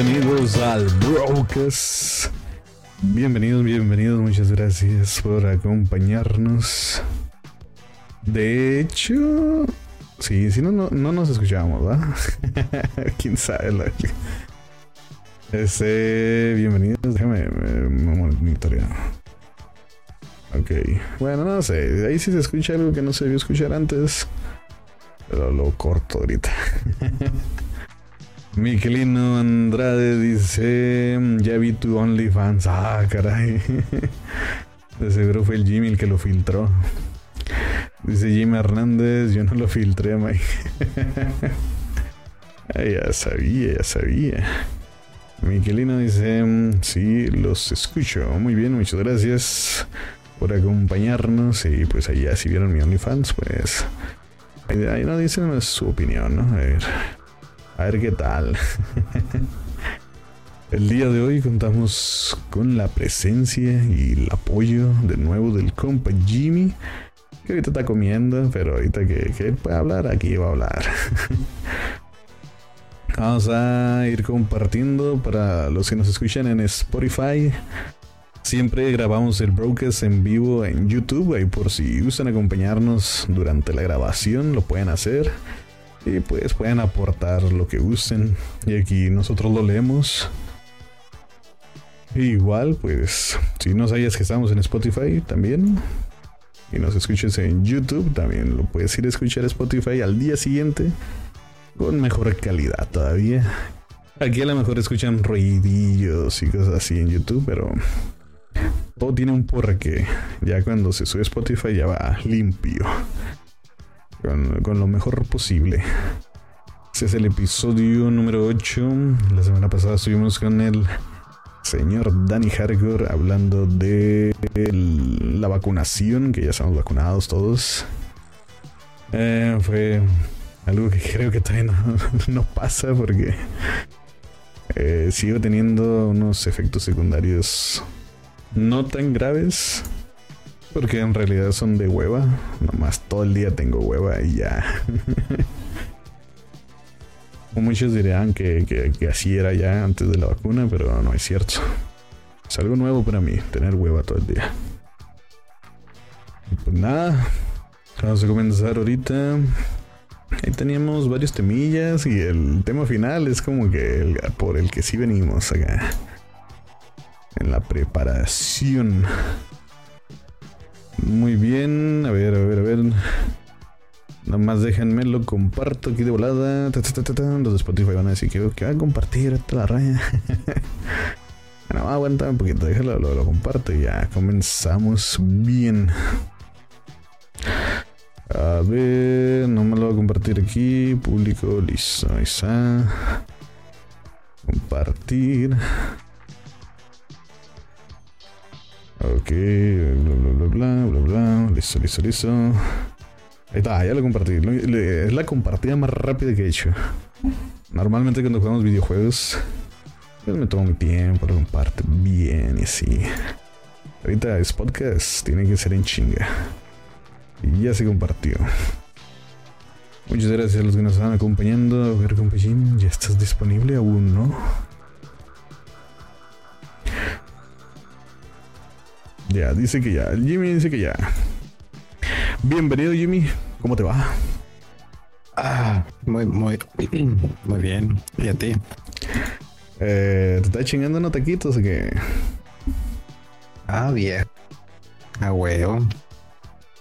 Bienvenidos al Brocas. Bienvenidos, bienvenidos, muchas gracias por acompañarnos. De hecho, sí, si no, no, no nos escuchábamos, ¿verdad? Quién sabe. La... Este, bienvenidos, déjame monitorear. Ok, bueno, no sé, ahí sí se escucha algo que no se vio escuchar antes, pero lo corto ahorita. Miquelino Andrade dice: Ya vi tu OnlyFans. Ah, caray. De seguro fue el Jimmy el que lo filtró. Dice Jimmy Hernández: Yo no lo filtré, Mike. ya sabía, ya sabía. Miquelino dice: Sí, los escucho. Muy bien, muchas gracias por acompañarnos. Y pues allá, si vieron mi OnlyFans, pues. Ahí, no dicen su opinión, ¿no? A ver. A ver qué tal. El día de hoy contamos con la presencia y el apoyo de nuevo del compa Jimmy, que ahorita está comiendo, pero ahorita que, que él puede hablar, aquí va a hablar. Vamos a ir compartiendo para los que nos escuchan en Spotify. Siempre grabamos el broadcast en vivo en YouTube, y por si gustan acompañarnos durante la grabación, lo pueden hacer y pues pueden aportar lo que gusten. Y aquí nosotros lo leemos. Igual pues si no sabías que estamos en Spotify también y nos escuches en YouTube también lo puedes ir a escuchar a Spotify al día siguiente con mejor calidad todavía. Aquí a lo mejor escuchan ruidillos y cosas así en YouTube pero todo tiene un porra que ya cuando se sube Spotify ya va limpio con, lo mejor posible. Este es el episodio número 8. La semana pasada estuvimos con el señor Danny Hardcore hablando de la vacunación, que ya estamos vacunados todos. Eh, fue algo que creo que todavía no, pasa porque eh, sigo teniendo unos efectos secundarios no tan graves porque en realidad son de hueva. Nomás todo el día tengo hueva y ya. muchos dirían que, así era ya antes de la vacuna, pero no es cierto. Es algo nuevo para mí, tener hueva todo el día. pues nada, vamos a comenzar ahorita. Ahí teníamos varios temillas y el tema final es como que por el que sí venimos acá. En la preparación. Muy bien, a ver, a ver, a ver. Nomás déjenme lo comparto aquí de volada. Los de Spotify van a decir que, que va a compartir esta la raya. bueno, aguanta un poquito, déjalo, lo, lo comparto y ya comenzamos bien. A ver, no me lo voy a compartir aquí. Público, listo, ahí está. Compartir. Ok, bla bla bla bla bla bla. Listo, listo, listo. Ahí está, ya lo compartí. Es la compartida más rápida que he hecho. Normalmente cuando jugamos videojuegos, pues me tomo mi tiempo, lo comparto bien y así. Ahorita es podcast, tiene que ser en chinga. Y ya se compartió. Muchas gracias a los que nos están acompañando. A ver, compañín, ya estás disponible aún, ¿no? Ya, dice que ya. Jimmy dice que ya. Bienvenido, Jimmy. ¿Cómo te va? Ah, muy, muy, muy bien. ¿Y a ti? Eh, ¿Te está chingando unos taquitos o qué? Ah, bien. A huevo.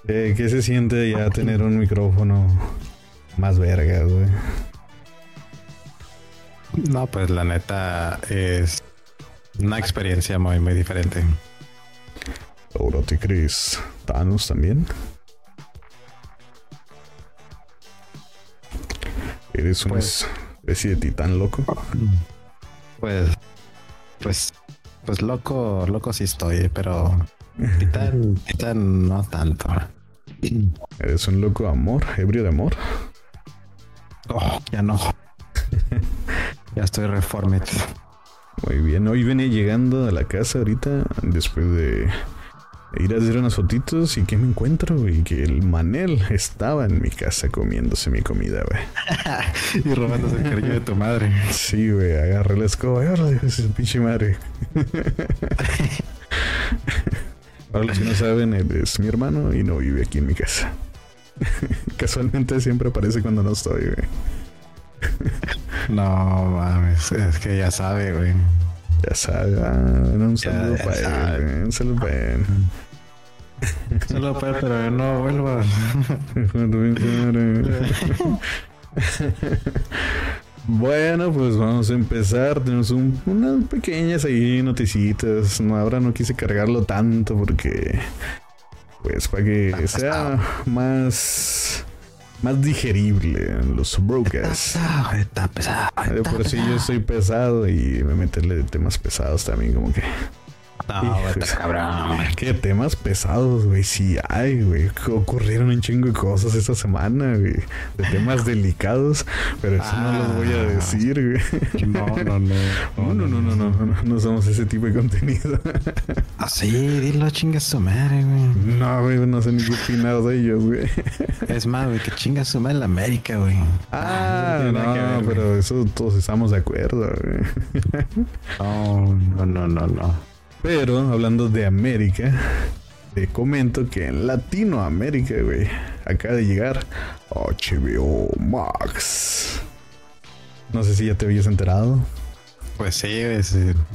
Eh, ¿Qué se siente ya tener un micrófono más verga, güey? No, pues la neta es una experiencia muy, muy diferente. Ahora te crees Thanos también. Eres una pues, especie de titán loco. Pues, pues, pues loco, loco sí estoy, pero titán, titán no tanto. Eres un loco amor, ebrio de amor. Oh, ya no. ya estoy reformed. Muy bien, hoy venía llegando a la casa ahorita después de ir a hacer unas fotitos y que me encuentro, y que el Manel estaba en mi casa comiéndose mi comida, güey. y robándose el cariño de tu madre. Sí, güey, agarré la escoba, agarra, ese pinche madre. Para los que no saben, él es mi hermano y no vive aquí en mi casa. Casualmente siempre aparece cuando no estoy, güey. no mames, es que ya sabe, güey. Ya sabe, ah, un saludo para él, un saludo para él. Solo para pero no vuelvas. Bueno, pues vamos a empezar. Tenemos unas pequeñas ahí noticitas. No, ahora no quise cargarlo tanto porque, pues, para que sea más más digerible en los brokers. Está pesado, está Por eso yo soy pesado y me meterle temas pesados también, como que. No, cabrón. Qué temas pesados, güey. Sí hay, güey. Ocurrieron un chingo de cosas esta semana, güey. De temas delicados, pero eso no lo voy a ah. decir, güey. No, no, no. No, no, no, no, no. No, somos ese tipo de contenido. Ah, sí, dilo, chinga su madre, güey. No, güey, no sé ni qué opinar de ellos, güey. Es más, güey, que chinga su madre en la América, güey. Ah, no, pero eso todos estamos de acuerdo, güey. No, no, no, no. Pero hablando de América, te comento que en Latinoamérica, güey, acaba de llegar HBO Max. No sé si ya te habías enterado. Pues sí,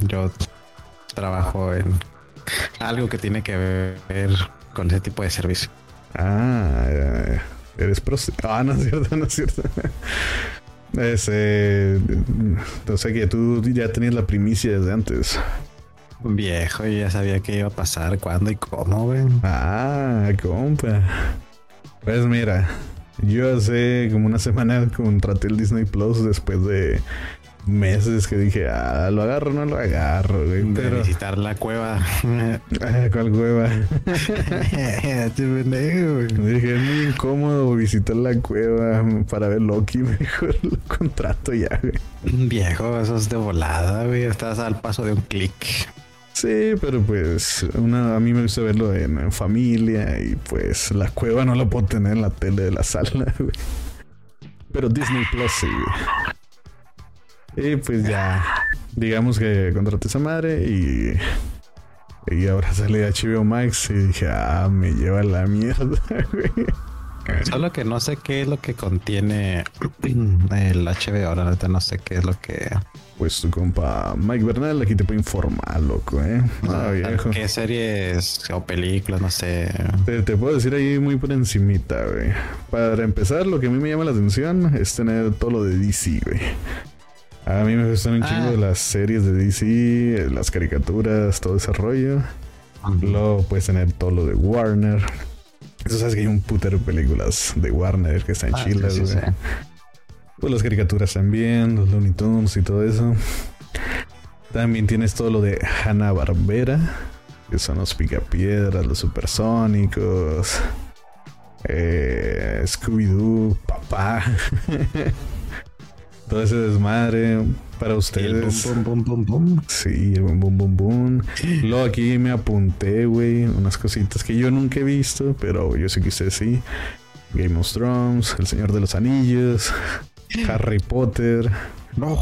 yo trabajo en algo que tiene que ver con ese tipo de servicio. Ah, eres pro. Ah, no es cierto, no es cierto. Ese, o sea que tú ya tenías la primicia desde antes. Viejo, ya sabía qué iba a pasar, cuándo y cómo, güey. Ah, compa. Pues mira, yo hace como una semana contraté el Disney Plus después de meses que dije, ah, lo agarro, no lo agarro, güey. Pero... visitar la cueva. Ah, ¿Cuál cueva? dije, es muy incómodo visitar la cueva para ver Loki. Mejor lo contrato ya, güey. Viejo, eso es de volada, güey. Estás al paso de un clic. Sí, pero pues una, a mí me gusta verlo en, familia y pues la cueva no la puedo tener en la tele de la sala, güey. Pero Disney Plus sí, Y pues ya, digamos que contraté esa madre y, y ahora sale HBO Max y dije, ah, me lleva la mierda, güey. Solo que no sé qué es lo que contiene el HBO, ahora no sé qué es lo que pues tu compa Mike Bernal aquí te puede informar, loco, ¿eh? Ah, viejo. ¿Qué series o películas? No sé. Te, puedo decir ahí muy por encimita, güey. Para empezar, lo que a mí me llama la atención es tener todo lo de DC, güey. A mí me gustan un chingo ah. las series de DC, las caricaturas, todo ese rollo. Luego puedes tener todo lo de Warner. Eso sabes que hay un putero de películas de Warner que están ah, chilas, güey. Pues las caricaturas también, los Looney Tunes y todo eso. También tienes todo lo de Hanna Barbera, que son los picapiedras, los supersónicos, eh, Scooby-Doo, papá. todo ese desmadre para ustedes. El Sí, el bum, bum, bum, bum. Luego aquí me apunté, güey, unas cositas que yo nunca he visto, pero yo sé que usted sí. Game of Thrones, El Señor de los Anillos, Harry Potter. No.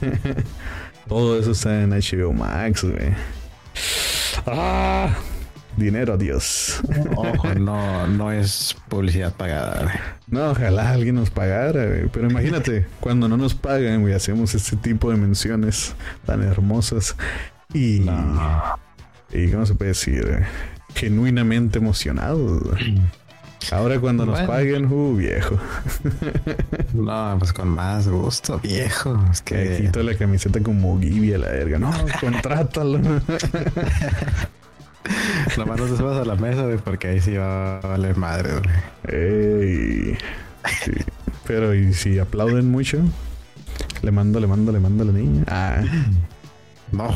Todo eso está en HBO Max, güey. Ah, dinero, Dios. Ojo, no, no es publicidad pagada. No, ojalá alguien nos pagara, güey. Pero imagínate, cuando no nos pagan, güey, hacemos este tipo de menciones tan hermosas y. Y, ¿cómo se puede decir? Genuinamente emocionados. Ahora cuando nos paguen, uh, viejo. no, pues con más gusto, viejo. Es que quito la camiseta como Gibi a la verga. No, contrátalo. Nomás no te subas a la mesa, güey, porque ahí sí va a valer madre, güey. Ey. Sí. Pero, ¿y si aplauden mucho? Le mando, le mando, le mando a la niña. Ah. No.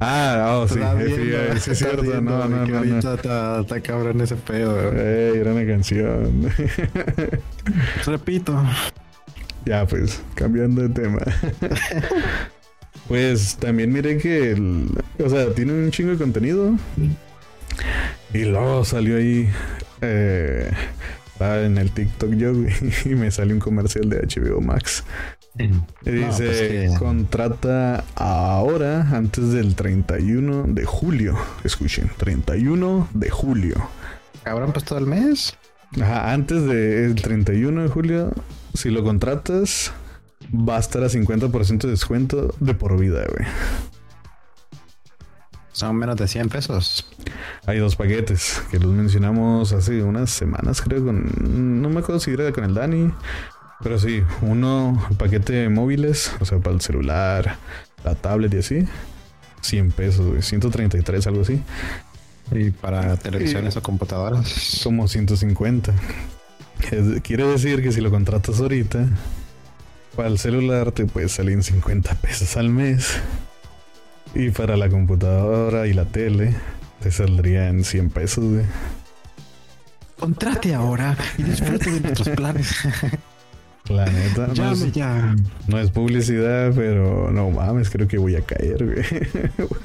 Ah, oh, sí, sí, sí, es cierto. No, no, no. Ahorita está, está cabrón ese pedo. Ey, era una canción. Repito. Ya, pues, cambiando de tema. Pues también miré que, el- o sea, tiene un chingo de contenido. Y luego salió ahí, eh, estaba en el TikTok yo, y me salió un comercial de HBO Max. Y No, dice, pues que- contrata ahora, antes del 31 de julio. Escuchen, 31 de julio. Cabrón, pues todo el mes. Ajá, antes del 31 de julio, si lo contratas, va a estar a 50% de descuento de por vida, güey. Son menos de 100 pesos. Hay dos paquetes que los mencionamos hace unas semanas, creo, con... No me acuerdo si era con el Dani, pero sí, uno, el paquete de móviles, o sea, para el celular, la tablet y así, 100 pesos, güey, 133, algo así, Y para televisiones o computadoras. como 150. Es- quiere decir que si lo contratas ahorita, para el celular te puede salir en 50 pesos al mes. Y para la computadora y la tele, te saldría en 100 pesos, güey. Contrate ahora y disfrute de nuestros planes. La neta, no Llame es, ya. no es publicidad, pero no mames, creo que voy a caer, güey.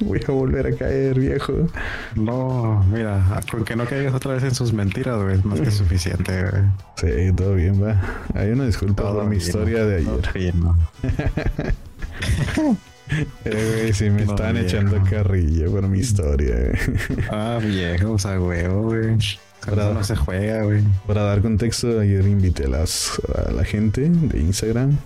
Voy a volver a caer, viejo. No, mira, con que no caigas otra vez en sus mentiras, güey, es más que suficiente, güey. Sí, todo bien, va. Hay una disculpa Todo por mi bien, historia de ayer. bien, ¿no? Eh, güey, sí, me No, están viejo. echando carrilla por mi historia, güey. Ah, viejos a huevo, güey. Para- no se juega, güey. Para dar contexto, ayer invité a, las, a la gente de Instagram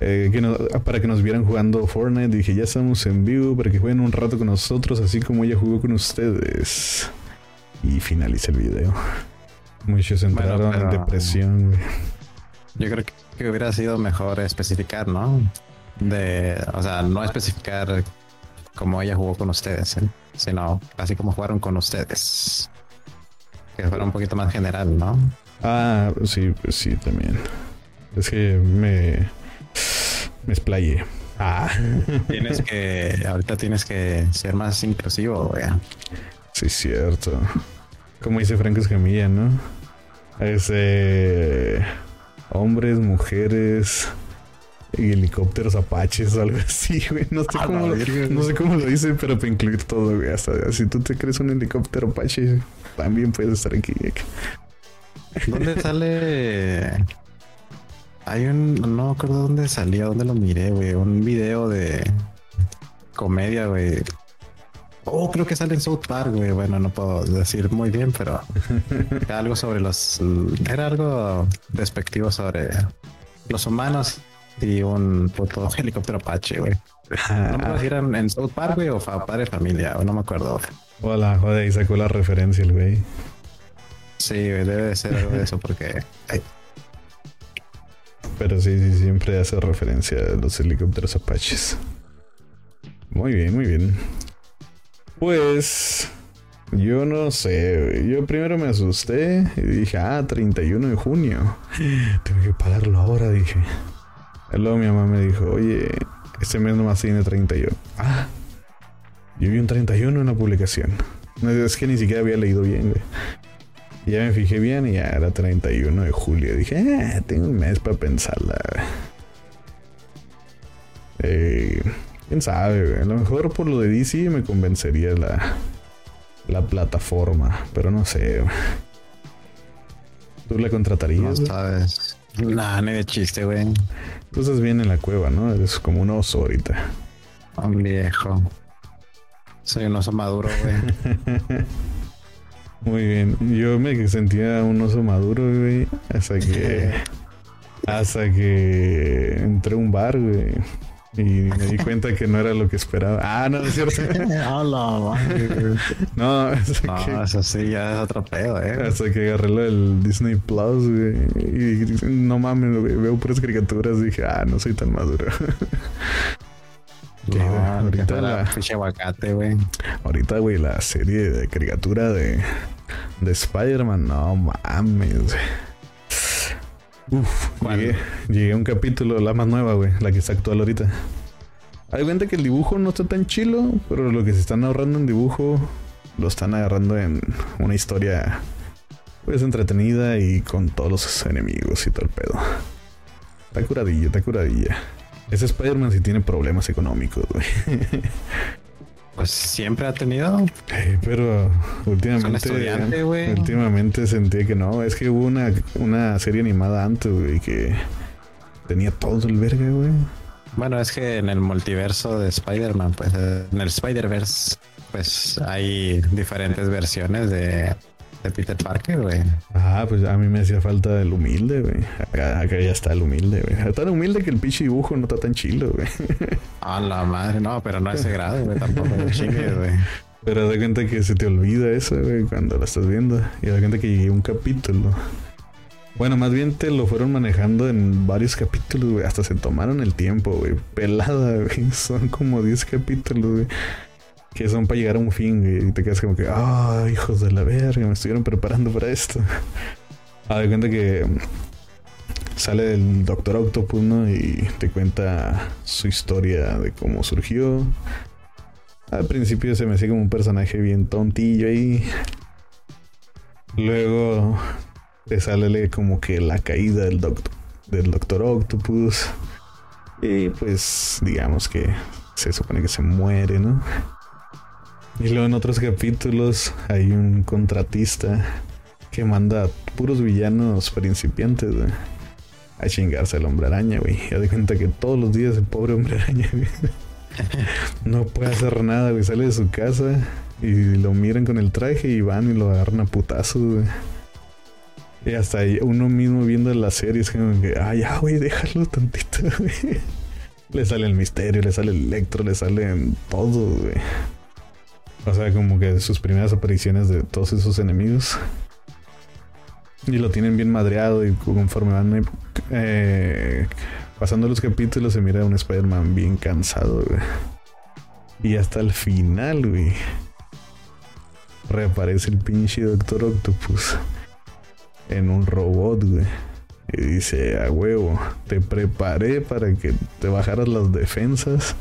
eh, que nos- para que nos vieran jugando Fortnite. Dije, ya estamos en vivo para que jueguen un rato con nosotros, así como ella jugó con ustedes. Y finaliza el video. Muchos entraron Bueno, pero- en depresión, güey. Yo creo que, hubiera sido mejor especificar, ¿no? De, o sea, no especificar cómo ella jugó con ustedes, ¿eh? sino así como jugaron con ustedes. Que fuera un poquito más general, ¿no? Ah, sí, pues sí, también. Es que me. Me explayé. Ah, Tienes que, ahorita tienes que ser más inclusivo, güey. sí, cierto. Como dice Franco Escamilla, ¿no? Es eh, hombres, mujeres y helicópteros apaches o algo así, güey. No sé, cómo lo, no sé cómo lo dice, pero para incluir todo, güey. Hasta si tú te crees un helicóptero apache, también puedes estar aquí. ¿Dónde sale? Hay un, no me acuerdo dónde salía, dónde lo miré, güey. Un video de comedia, güey. Oh, creo que sale en South Park, güey. Bueno, no puedo decir muy bien, pero algo sobre los, era algo despectivo sobre los humanos y un puto helicóptero Apache, güey. No me acuerdo si eran en South Park, güey, o Padre Familia, o no me acuerdo. güey. Hola, joder, y sacó la referencia el güey. Sí, debe de ser algo de eso porque Pero sí, sí, siempre hace referencia a los helicópteros apaches. Muy bien, muy bien. Pues yo no sé, yo primero me asusté y dije, ah, 31 de junio. Tengo que pagarlo ahora, dije. Luego mi mamá me dijo, oye, este mes nomás tiene 30 y yo. Ah, yo vi un 31 en la publicación. No, es que ni siquiera había leído bien, güey. Y ya me fijé bien y ya era 31 de julio. Dije, ah, tengo un mes para pensarla. güey". Eh, Quién sabe. A lo mejor por lo de DC me convencería la, la plataforma. Pero no sé. ¿Tú la no contratarías? güey? sabes. Nah, ni de chiste, güey. Tú estás bien en la cueva, ¿no? Eres como un oso ahorita. Un viejo. Soy un oso maduro, güey. Muy bien. Yo me sentía un oso maduro, güey. Hasta que. hasta que entré a un bar, güey. Y me di cuenta que no era lo que esperaba. Ah, no, es cierto. Hola, No, hasta, No, que, eso sí, ya es otro pedo, eh. hasta que agarré lo del Disney Plus, güey. Y no mames, güey, veo puras caricaturas. Dije, ah, no soy tan maduro. No, ahorita la- la pinche aguacate, güey. Ahorita, güey, la serie de caricatura de, de Spider-Man, no mames, güey. Llegué, llegué a un capítulo, la más nueva, güey, la que está actual ahorita. Hay cuenta que el dibujo no está tan chilo, pero lo que se están ahorrando en dibujo lo están agarrando en una historia, pues, entretenida y con todos los enemigos y todo el pedo. Está curadilla, está curadilla. Ese Spider-Man sí tiene problemas económicos, güey. Pues siempre ha tenido. pero últimamente, últimamente sentí que no. Es que hubo una, una serie animada antes, güey, que tenía todo el verga, güey. Bueno, es que en el multiverso de Spider-Man, pues en el Spider-Verse, pues hay diferentes versiones de de Peter Parker, güey. Ah, pues a mí me hacía falta el humilde, güey. Acá, ya está el humilde, güey. Está tan humilde que el pinche dibujo no está tan chilo, güey. A la madre, no, pero no a ese grado, güey. Tampoco chingue, güey. Pero de cuenta que se te olvida eso, güey, cuando lo estás viendo. Y de cuenta que llegué un capítulo. Bueno, más bien te lo fueron manejando en varios capítulos, güey. Hasta se tomaron el tiempo, güey. Pelada, güey. Son como 10 capítulos, güey que son para llegar a un fin y te quedas como que, ah, hijos de la verga, me estuvieron preparando para esto. A de cuenta que sale el Doctor Octopus, ¿no? Y te cuenta su historia de cómo surgió. Al principio se me hacía como un personaje bien tontillo ahí. Luego te sale como que la caída del, del Doctor Octopus. Y pues digamos que se supone que se muere, ¿no? Y luego en otros capítulos hay un contratista que manda puros villanos principiantes a chingarse al hombre araña, güey. Ya de cuenta que todos los días el pobre hombre araña, no puede hacer nada, güey. Sale de su casa y lo miran con el traje y van y lo agarran a putazos, güey. Y hasta ahí uno mismo viendo la serie es como que, ay, ya, güey, déjalo tantito. Le sale el misterio, le sale el electro, le salen todo, güey. O sea, como que sus primeras apariciones de todos esos enemigos. Y lo tienen bien madreado y conforme van eh, pasando los capítulos se mira un Spider-Man bien cansado, güey. Y hasta el final, güey. Reaparece el pinche Doctor Octopus en un robot, güey. Y dice, a huevo, te preparé para que te bajaras las defensas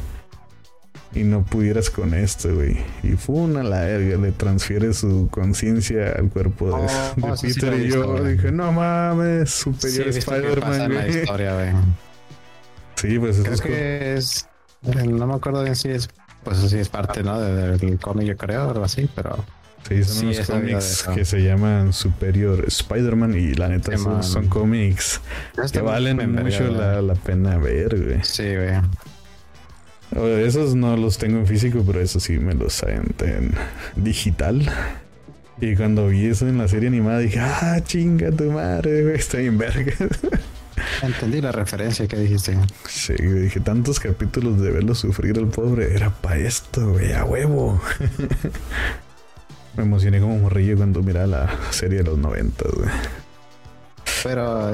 y no pudieras con esto, güey. Y fue una la verga, le transfiere su conciencia al cuerpo de, oh, Peter y yo dije, no mames, superior Spider-Man, güey. Sí, pues Creo es que es, eh, no me acuerdo bien si es, pues sí es parte, ¿no? Del cómic, yo creo, algo así, pero... Sí, son unos cómics que se llaman Superior Spider-Man y la neta son, cómics que valen mucho la, la, pena ver, güey. Sí, güey. Esos no los tengo en físico, pero eso sí me los saben en digital. Y cuando vi eso en la serie animada dije, ah, chinga tu madre, está en verga. Entendí la referencia que dijiste. Sí, dije, tantos capítulos de verlo sufrir al pobre, era para esto, güey, a huevo. me emocioné como morrillo cuando miraba la serie de los 90, güey. Pero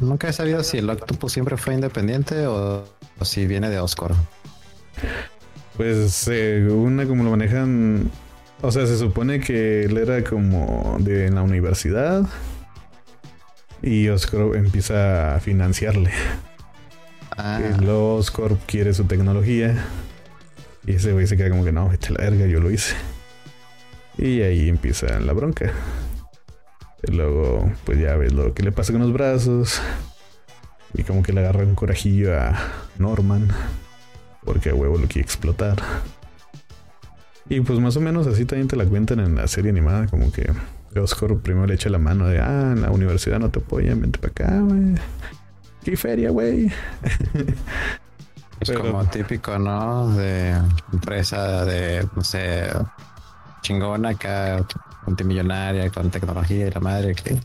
nunca he sabido si el Octopus siempre fue independiente o, o si viene de Oscar. Pues eh, una como lo manejan, o sea, se supone que él era como de la universidad y Oscorp empieza a financiarle. Ah. Y luego Oscorp quiere su tecnología y ese güey se queda como que no, vete la verga, yo lo hice. Y ahí empieza la bronca. Y luego, pues ya ves lo que le pasa con los brazos. Y como que le agarra un corajillo a Norman porque a huevo lo quiere explotar. Y pues más o menos así también te la cuentan en la serie animada, como que Oscar primero le echa la mano de, ah, en la universidad no te apoyan, vente para acá, güey. ¿Qué feria, güey? Es como típico, ¿no? De empresa de, no sé, chingona acá, multimillonaria, con tecnología y la madre que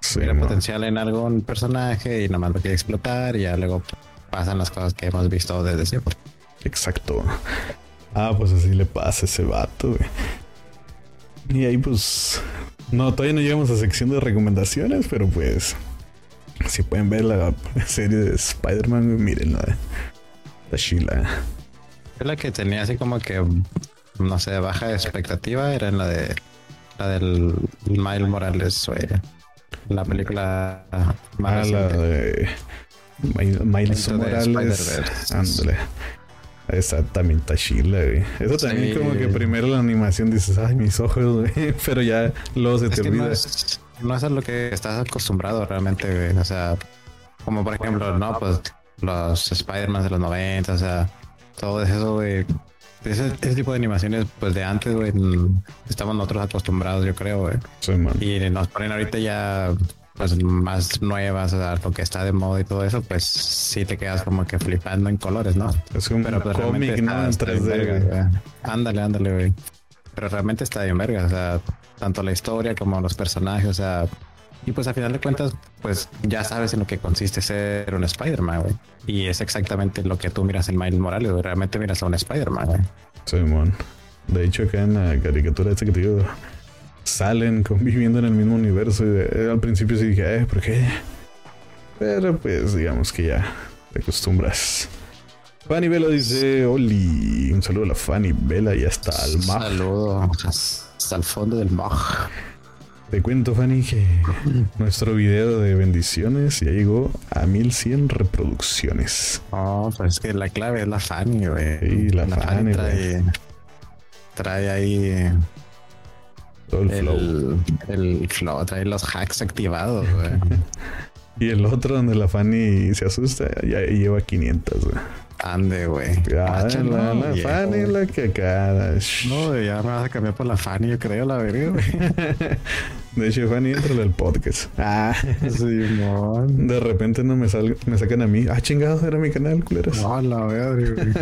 sí, potencial en algún personaje y nomás lo quiere explotar y ya luego pasan las cosas que hemos visto desde siempre. Exacto. Ah, pues así le pasa a ese vato, güey. Y ahí pues... No, todavía no llegamos a sección de recomendaciones, pero pues... Si pueden ver la serie de Spider-Man, miren la, la Sheila. Es la que tenía así como que, no sé, baja expectativa, era en la de la del Miles Morales, güey. La película más ah, la de Miles Morales. Ándale. Esa también está chila, güey. Eso también como que primero la animación dices, ay, mis ojos, güey. Pero ya luego se te olvida. No es, a lo que estás acostumbrado realmente, güey. O sea, como por ejemplo, no, pues los Spider-Man de los 90, o sea, todo eso, güey. Ese, ese, tipo de animaciones, pues de antes, güey, estamos nosotros acostumbrados, yo creo, güey. Sí, man. Y nos ponen ahorita ya, pues más nuevas, o sea, lo que está de moda y todo eso, pues sí te quedas como que flipando en colores, ¿no? Es un Pero pues, cómic, ¿no? En está- está bien 3D, verga, güey. güey. Ándale, ándale, güey. Pero realmente está bien verga, o sea, tanto la historia como los personajes, o sea, y pues a final de cuentas, pues ya sabes en lo que consiste ser un Spider-Man, güey. Y es exactamente lo que tú miras en Miles Morales, güey. Realmente miras a un Spider-Man, güey. Simón. De hecho, acá en la caricatura esta que te digo, salen conviviendo en el mismo universo. Y de- al principio sí dije, eh, ¿por qué? Pero pues digamos que ya te acostumbras. Fanny Vela dice, Oli, un saludo a la Fanny Vela y hasta al mar. Saludo hasta el fondo del moj. Te cuento, Fanny, que nuestro video de bendiciones ya llegó a 1100 reproducciones. Oh, pues es que la clave es la Fanny, güey. Sí, la Fanny, trae, trae ahí Todo el flow. el, el flow, trae los hacks activados, güey. Y el otro donde la Fanny se asusta, ya lleva 500. güey. Ande, güey. Ah, la. Fanny la que. No, ya me vas a cambiar por la Fanny, yo creo, la verga, güey. De hecho, Fanny entra al podcast. Ah, Simón. de repente no me, sal- me sacan a mí. Ah, chingado, era mi canal, culeros. No, la verga, güey.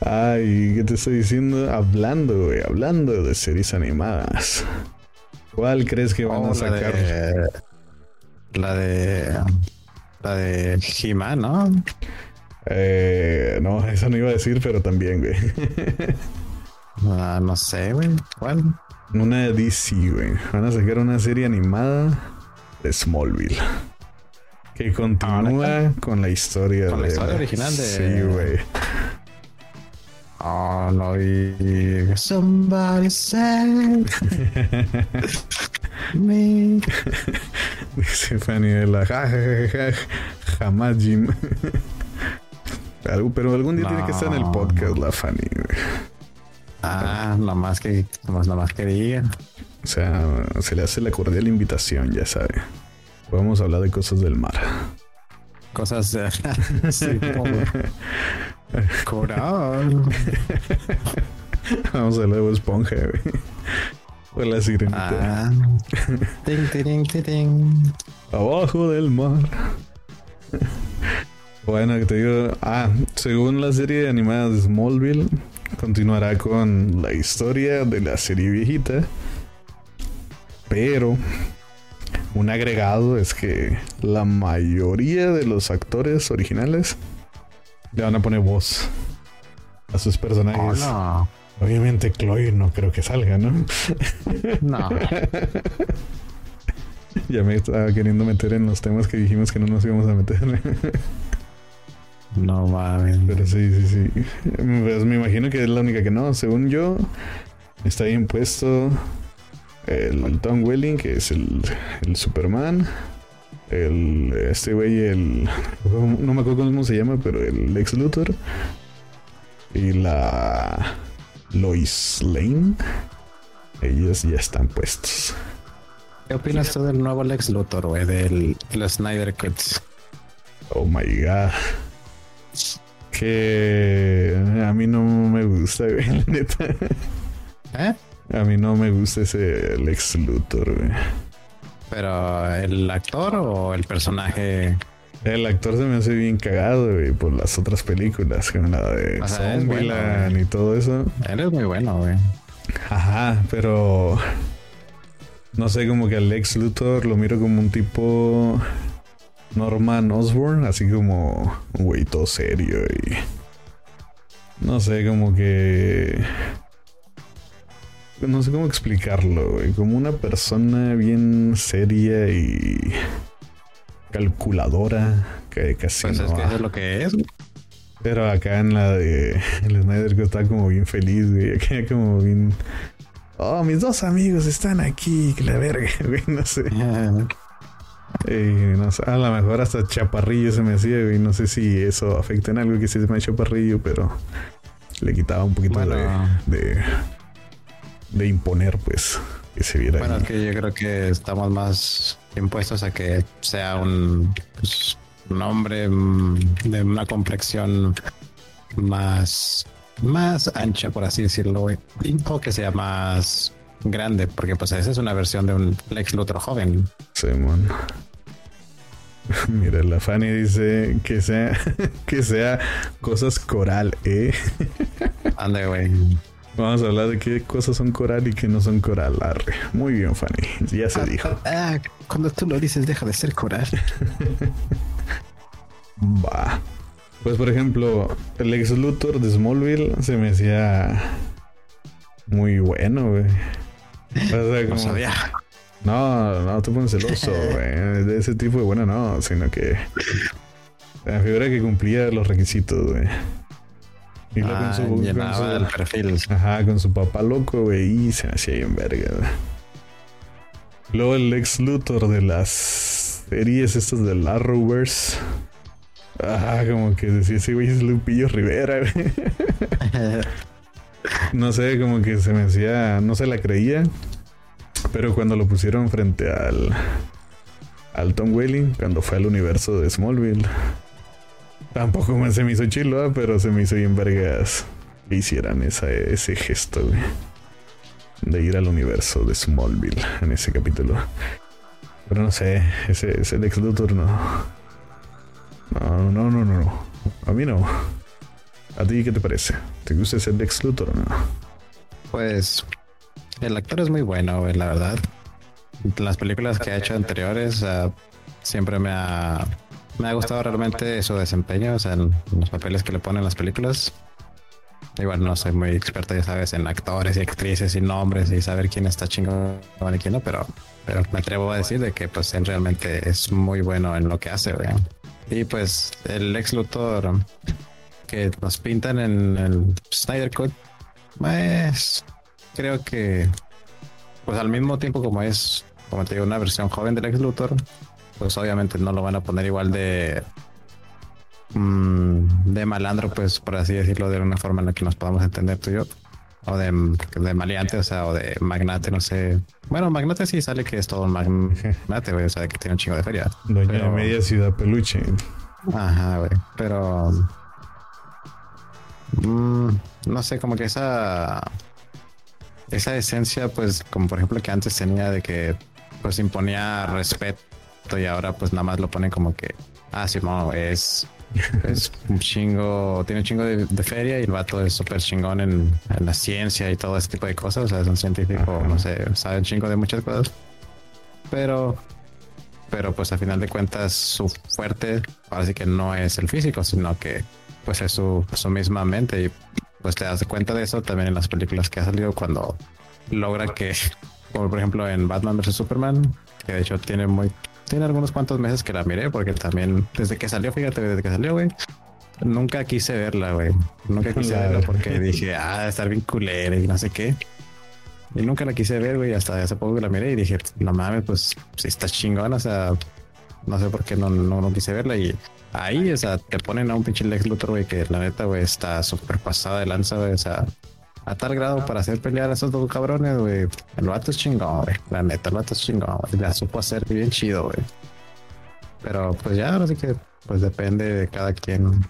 Ay, ¿qué te estoy diciendo? Hablando, güey, hablando de series animadas. ¿Cuál crees que van Oh, a la sacar? de. La de. La de He-Man, ¿no? Eh, no, eso no iba a decir, pero también, güey. Ah, no sé, güey. ¿Cuál? Una de DC, güey. Van a sacar una serie animada de Smallville. Que continúa con la historia Con la de original de- Sí, güey. Oh, no vi. Somebody said me. Dice Fanny de la ja, ja, ja, ja, jamás Jim. Pero algún día tiene que estar en el podcast la Fanny. Ah, nomás que, nomás, nomás que diga. O sea, se le hace la cordial invitación, ya sabe. Podemos hablar de cosas del mar. Cosas como coral. Vamos a hablar de Esponja, güey. O la sirenita. Ah. Ting, ting, ting, ting. Abajo del mar. Bueno, que te digo, ah, según la serie animada de Smallville, continuará con la historia de la serie viejita. Pero un agregado es que la mayoría de los actores originales le van a poner voz a sus personajes. Oh, Obviamente Chloe no creo que salga, ¿no? no. No. Ya me estaba queriendo meter en los temas que dijimos que no nos íbamos a meter. No mames. Pero sí, sí, sí. Pues me imagino que es la única que no. Según yo, está bien puesto el Tom Welling, que es el, el Superman. El, este güey, el. No me acuerdo cómo se llama, pero el Lex Luthor. Y la Lois Lane. Ellos ya están puestos. ¿Qué opinas tú del nuevo Lex Luthor, güey? Del, del Snyder Cuts. Oh my god. Que a mí no me gusta, güey, la neta. ¿Eh? A mí no me gusta ese Lex Luthor, güey. ¿Pero el actor o el personaje? El actor se me hace bien cagado, güey, por las otras películas, como la de O sea, Zombieland bueno, y todo eso. Él es muy bueno, güey. Ajá, pero no sé, como que al Lex Luthor lo miro como un tipo Norman Osborn, así como un güey todo serio y no sé, como que no sé cómo explicarlo, güey, como una persona bien seria y calculadora que casi Pues no es que eso es lo que es. pero acá en la de el Snyder que está como bien feliz, güey. Acá como bien. Oh, mis dos amigos están aquí, que la verga, güey, no sé. Eh, no sé, a lo mejor hasta chaparrillo se me hacía, güey. No sé si eso afecta en algo que se me ha chaparrillo, pero le quitaba un poquito Bueno. de, de. De imponer, pues, que se viera Bueno, ahí. es que yo creo que estamos más impuestos a que sea un pues, un hombre mm, de una complexión más, más ancha, por así decirlo. O que sea más grande, porque pues esa es una versión de un Lex Luthor joven. Simón. Mira, la Fanny dice que sea, que sea cosas coral, ¿eh? Ande, güey. Vamos a hablar de qué cosas son coral y qué no son coral. Arre. Muy bien, Fanny. Ya se Ah, dijo. ah, cuando tú lo dices, deja de ser coral. Va. Pues por ejemplo, el ex Luthor de Smallville se me hacía muy bueno, güey. O sea, No sabía. No, no te pones celoso, güey. De ese tipo de bueno, no, sino que la figura que cumplía los requisitos, güey. Y luego Ah, con su, con llenaba el su- perfil. ajá, con su papá loco, güey, y se me hacía bien verga. Luego el ex Luthor de las series estas del Arrowverse. Ajá, como que decía, sí, güey, es Lupillo Rivera, güey. No sé, como que se me hacía, no se la creía. Pero cuando lo pusieron frente al al Tom Welling, cuando fue al universo de Smallville, tampoco me, se me hizo chilo, ¿ah? pero se me hizo bien vergas que hicieran esa, ese gesto, de ir al universo de Smallville en ese capítulo. Pero no sé, ese, ese Luthor no. No, no, no, no, no. A mí no. ¿A ti qué te parece? ¿Te gusta ese Lex Luthor o no? Pues el actor es muy bueno, la verdad. Las películas que ha hecho anteriores siempre me ha, me ha gustado realmente su desempeño, o sea, en los papeles que le ponen en las películas. Igual no soy muy experto, ya sabes, en actores y actrices y nombres y saber quién está chingón y quién no, pero, pero me atrevo a decir de que pues él realmente es muy bueno en lo que hace, güey. Y pues el ex Luthor que nos pintan en el Snyder Cut, pues creo que pues al mismo tiempo como es como te digo una versión joven del ex Luthor pues obviamente no lo van a poner igual de mm, de malandro pues por así decirlo de una forma en la que nos podamos entender tú y yo o de, de maleante o sea o de magnate no sé bueno magnate sí sale que es todo un magnate güey o sea que tiene un chingo de feria Doña Pero- Media Ciudad Peluche. Ajá, güey. Pero. mm, no sé, como que esa. Esa esencia, pues, como por ejemplo que antes tenía de que pues imponía respeto y ahora pues nada más lo ponen como que. Ah, sí, no, es. Es un chingo, tiene un chingo de, feria y el vato es súper chingón en, en la ciencia y todo ese tipo de cosas. O sea, es un científico, no sé, sabe un chingo de muchas cosas. Pero pero pues a final de cuentas su fuerte ahora sí que no es el físico, sino que pues es su, su misma mente y pues te das cuenta de eso también en las películas que ha salido cuando logra que, como por ejemplo en Batman vs Superman, que de hecho tiene muy, tiene algunos cuantos meses que la miré porque también desde que salió, fíjate, desde que salió, güey. Nunca quise verla, güey. Nunca quise La- verla porque dije, ah, estar bien culera y no sé qué. Y nunca la quise ver, güey. Hasta hace poco que la miré y dije, no mames, pues si está chingón. O sea, no sé por qué no, no, no quise verla. Y ahí, o sea, te ponen a un pinche Lex Luthor, güey, que la neta, güey, está súper pasada de lanza, güey. O sea, a tal grado para hacer pelear a esos dos cabrones, güey. El vato es chingón, güey. La neta, el vato es chingón, güey. La supo hacer bien chido, güey. Pero pues ya, ahora sí que, pues depende de cada quien.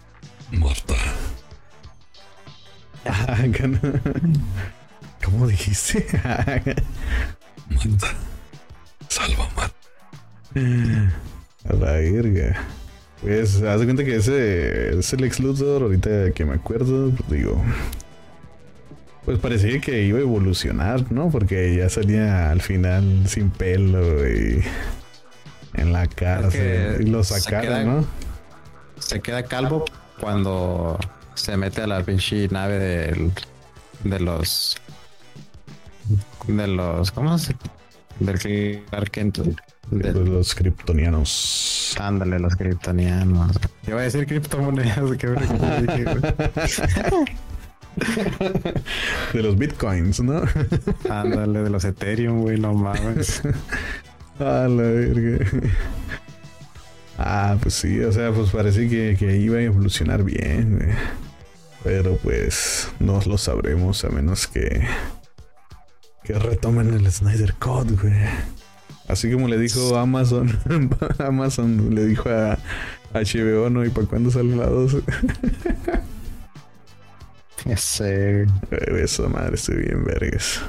Ah, no. ¿Cómo dijiste? Marta. Salva, Marta. A la verga. Pues, haz de cuenta que ese, ese Lex Luthor, ahorita que me acuerdo, pues digo. Pues parecía que iba a evolucionar, ¿no? Porque ya salía al final sin pelo y en la cara. Es que y lo se sacaron, queda- ¿no? Se queda calvo cuando se mete a la pinche nave del, de los. De los. ¿Cómo se? Del Clark Kent. De los kryptonianos. ándale, los kryptonianos. Yo iba a decir criptomonedas. qué De los bitcoins, ¿no? Ándale, de los Ethereum, güey, no mames. A la verga. Ah, pues sí, o sea, pues parecía que, que iba a evolucionar bien, güey. Pero pues no lo sabremos a menos que que retomen el Snyder Code, güey. Así como le dijo Amazon, Amazon le dijo a, HBO, ¿no? ¿Y para cuándo sale la 12? Ese. Esa madre, estoy bien vergas.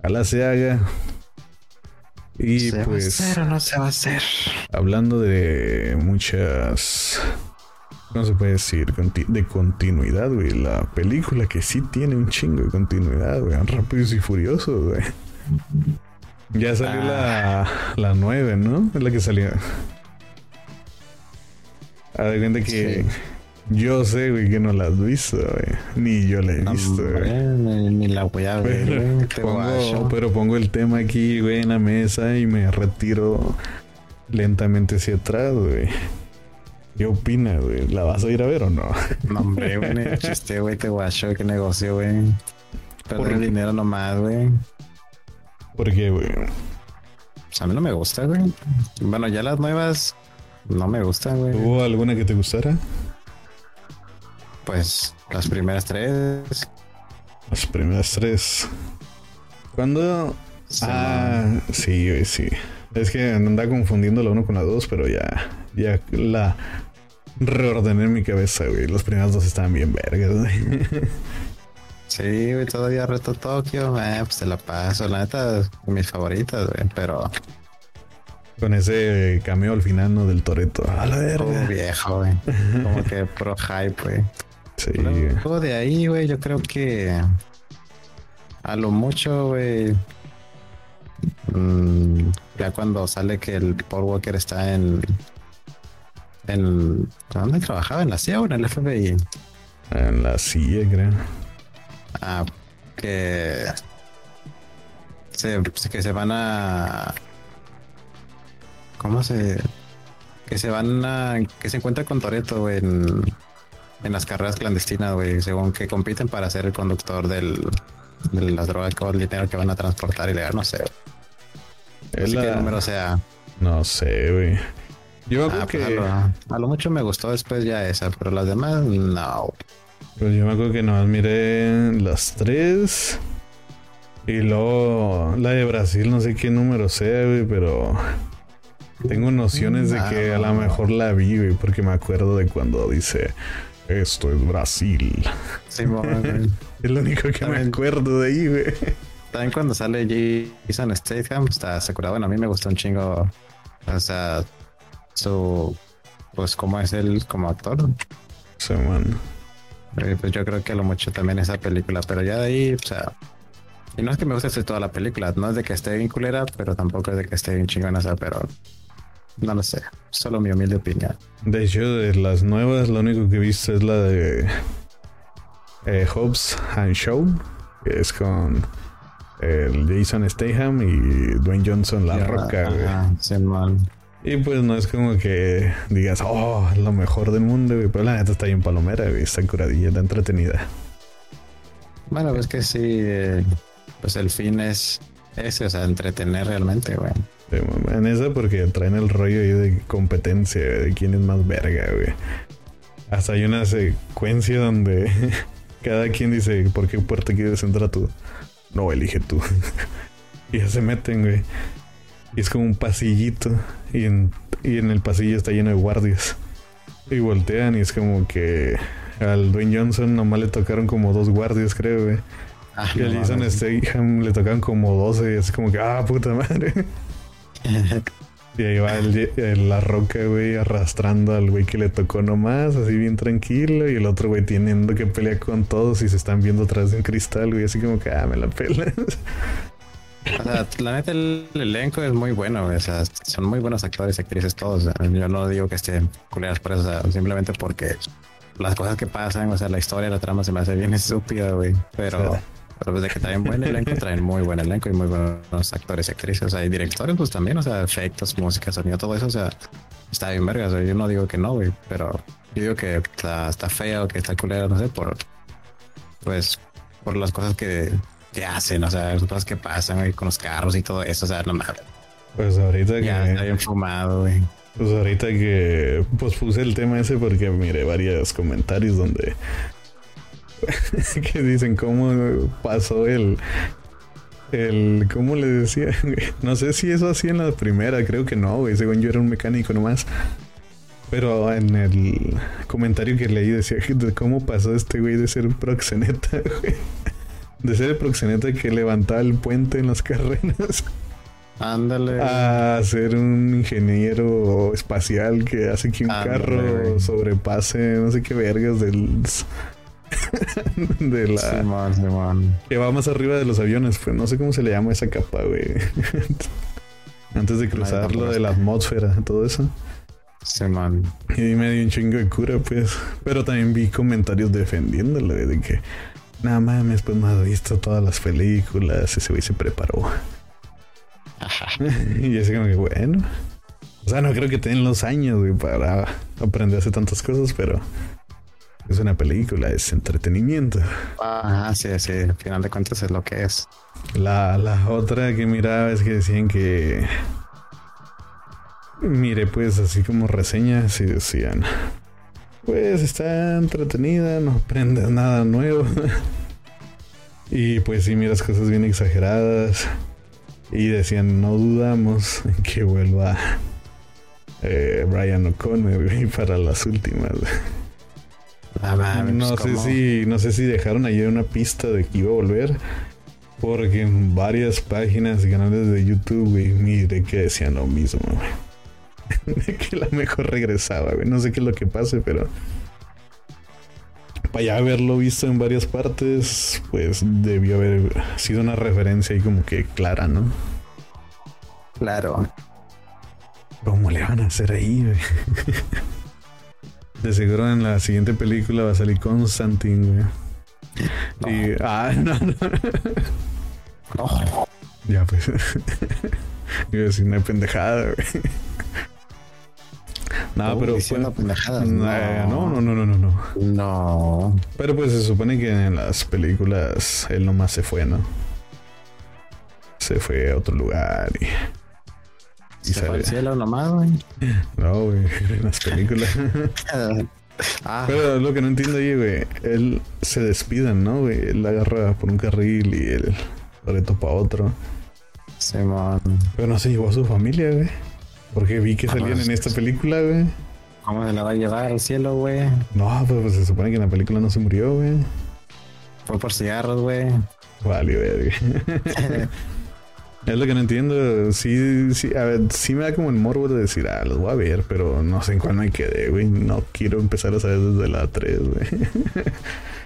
Ojalá se haga. Y ¿Se pues, va a hacer o no se va a hacer? hablando de muchas. ¿Cómo se puede decir? Conti- de continuidad, güey. La película que sí tiene un chingo de continuidad, güey. Rápidos y Furiosos, güey. Ya salió la, la 9, ¿no? Es la que salió. A cuenta que yo sé, güey, que no la has visto, güey. Ni yo la he visto, güey. Ni, ni la voy a ver, Pero güey, te pongo, pero pongo el tema aquí, güey, en la mesa y me retiro lentamente hacia atrás, güey. ¿Qué opinas, güey? ¿La vas a ir a ver o no? No, hombre, güey, chiste, güey, te guacho, qué negocio, güey. ¿Por el qué? dinero nomás, güey. Porque, güey, Pues a mí no me gusta, güey. Bueno, ya las nuevas no me gustan, güey. ¿hubo alguna que te gustara? Pues las primeras tres. Las primeras tres. ¿Cuándo? sí, Ah, sí, güey, sí. Es que andaba confundiendo la uno con la dos, pero ya, ya la reordené en mi cabeza, güey. Las primeras dos estaban bien vergas, güey. Sí, güey, todavía reto Tokio, eh, pues te la paso. La neta, mis favoritas, güey, pero Con ese cameo al final, ¿no? Del Toreto. A la verga. viejo, güey. Como que pro hype, güey. Sí. Luego de ahí, güey, yo creo que a lo mucho, güey. mm, ya cuando sale que el Paul Walker está en. en ¿Dónde trabajaba? ¿En la CIA o en el FBI? En la silla, creo. Ah, que. Se, que se van a. ¿Cómo se.? Que se van a. Que se encuentra con Toreto en. En las carreras clandestinas, güey. Según que compiten para ser el conductor del. De las drogas o el dinero que van a transportar ilegal, no sé. No Es la- número sea. No sé, güey. Yo Ah, pues a, que. lo, a lo mucho me gustó después ya esa, pero las demás, no. Pues yo me acuerdo que nomás miré las tres. Y luego la de Brasil, no sé qué número sea, güey, pero. Tengo nociones de que a lo mejor la vi, güey, porque me acuerdo de cuando dice. Esto es Brasil. Sí. Es lo único que me acuerdo de ahí, güey. También cuando sale Jason Statham, está se cura. Bueno, a mí me gustó un chingo. O sea, su. Pues, como es él como actor. Sí, man. Eh, Pues yo creo que lo mucho también esa película. Pero ya de ahí, o sea. Y no es que me guste toda la película. No es de que esté bien culera, pero tampoco es de que esté bien chingona. O sea, pero. No lo sé. Solo mi humilde opinión. De hecho, de las nuevas, lo único que he visto es la de eh, Hobbs and Show, que es con el Jason Statham y Dwayne Johnson, la roca, Simón. Y pues no es como que digas, oh, es lo mejor del mundo, güey. Pero la neta está bien palomera, güey. Está curadilla, está entretenida. Bueno, pues que sí. eh, pues el fin es ese, o sea, entretener realmente, güey. Sí, En esa porque traen el rollo ahí de competencia, de quién es más verga, güey. Hasta hay una secuencia donde cada quien dice, ¿por qué puerta quieres entrar tú? No, elige tú. y ya se meten, güey. Y es como un pasillito. Y en, y en el pasillo está lleno de guardias. Y voltean y es como que al Dwayne Johnson nomás le tocaron como dos guardias, creo, güey. Ah, Y al no Jason. Statham le tocaron como 12. Y es como que, ah, puta madre. Y ahí va el, el- la roca, güey, arrastrando al güey que le tocó nomás, así bien tranquilo. Y el otro güey teniendo que pelear con todos y se están viendo atrás de un cristal, güey, así como que, ah, me la pelas. O sea, la neta, el elenco es muy bueno, güey. O sea, son muy buenos actores y actrices todos. O sea, yo no digo que estén culeras por eso, o sea, simplemente porque las cosas que pasan, o sea, la historia, la trama se me hace bien estúpida, güey. Pero. Pero pues de que traen buen elenco, traen muy buen elenco y muy buenos actores y actrices. O sea, y directores, pues también, o sea, efectos, música, sonido, todo eso, o sea, está bien verga. O sea, yo no digo que no, güey, pero yo digo que está, está feo, que está culera, no sé, por, pues, por las cosas que, que hacen, o sea, las cosas que pasan, güey, con los carros y todo eso, o sea, no mames. Pues ahorita Ya está que, bien fumado, güey. pues ahorita que, pues puse el tema ese porque miré varios comentarios donde que dicen cómo pasó el, el, ¿cómo le decía? No sé si eso así en la primera, creo que no, güey, según yo era un mecánico nomás. Pero en el comentario que leí decía cómo pasó este güey de ser un proxeneta, güey. De ser el proxeneta que levantaba el puente en las carreras Ándale. a ser un ingeniero espacial que hace que un Ándale, carro sobrepase no sé qué vergas del de la Simón. que va más arriba de los aviones, pues no sé cómo se le llama esa capa, güey. Antes de cruzar lo de la atmósfera, todo eso. Simón. Y me dio un chingo de cura, pues. Pero también vi comentarios defendiéndolo, güey, de que, nada mames, pues no has visto todas las películas, ese güey se preparó. y así como que, bueno. O sea, no creo que tengan los años, güey, para aprender a hacer tantas cosas, pero es una película, es entretenimiento. Ah, sí, sí. Al final de cuentas es lo que es. La, la otra que miraba es que decían que. Mire, pues así como reseñas y decían. Pues está entretenida, no aprendes nada nuevo. y pues sí miras cosas bien exageradas. Y decían, no dudamos en que vuelva eh, Brian O'Connor para las últimas. Ah, mames, No pues, sé ¿cómo? si, no sé si dejaron ayer una pista de que iba a volver. Porque en varias páginas y canales de YouTube, güey, miré que decían lo mismo, güey. De que la mejor regresaba, güey. No sé qué es lo que pase, pero. Para ya haberlo visto en varias partes, pues debió haber sido una referencia ahí como que clara, ¿no? Claro. ¿Cómo le van a hacer ahí, güey? De seguro en la siguiente película va a salir Constantine, güey. Y, ah, no, no. No. Ya, pues. Iba a decir una pendejada, güey. No, ¿Cómo pero. pues, no, no, no, no, no, no. No. Pero pues se supone que en las películas él nomás se fue, ¿no? Se fue a otro lugar y. y Se fue sale- al cielo nomás, güey. No, güey, en las películas. Ah, Pero lo que no entiendo ahí, güey, él se despidan, ¿no, güey? Él agarra por un carril y él reto para otro. Simón. Pero no se llevó a su familia, güey. Porque vi que Ah, salían no, en es- esta película, güey. ¿Cómo se la va a llevar al cielo, güey? No, pues, pues, se supone que en la película no se murió, güey. Fue por cigarros, güey. Vale, güey. Es lo que no entiendo. Sí, sí, a ver, sí me da como el morbo de decir, ah, los voy a ver, pero no sé en cuál me quedé, güey. No quiero empezar a saber desde la 3, güey.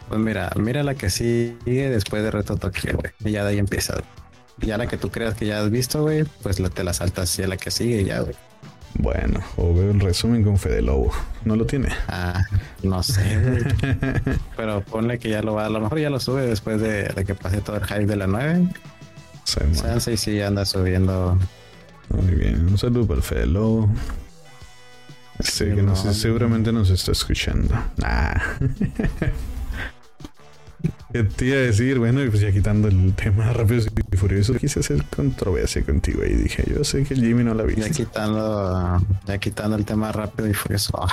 Pues mira, mira la que sigue después de Reto Tokio, güey. Y ya de ahí empieza. Y ya la que tú creas que ya has visto, güey, pues la, te la saltas y a la que sigue ya, güey. Bueno, o veo el resumen con Fede Lobo. No lo tiene. Ah, no sé, güey. Pero ponle que ya lo va, a lo mejor ya lo sube después de, de que pase todo el hype de la 9. Chance y sí anda subiendo. Muy bien. Un saludo para. Sé Sí, que no sé, no. seguramente nos está escuchando. Nah. ¿Qué te iba a decir? Bueno, y pues ya quitando el tema rápido y furioso, quise hacer controversia contigo y dije, yo sé que el Jimmy no la Ya viste. quitando, ya quitando el tema rápido y furioso.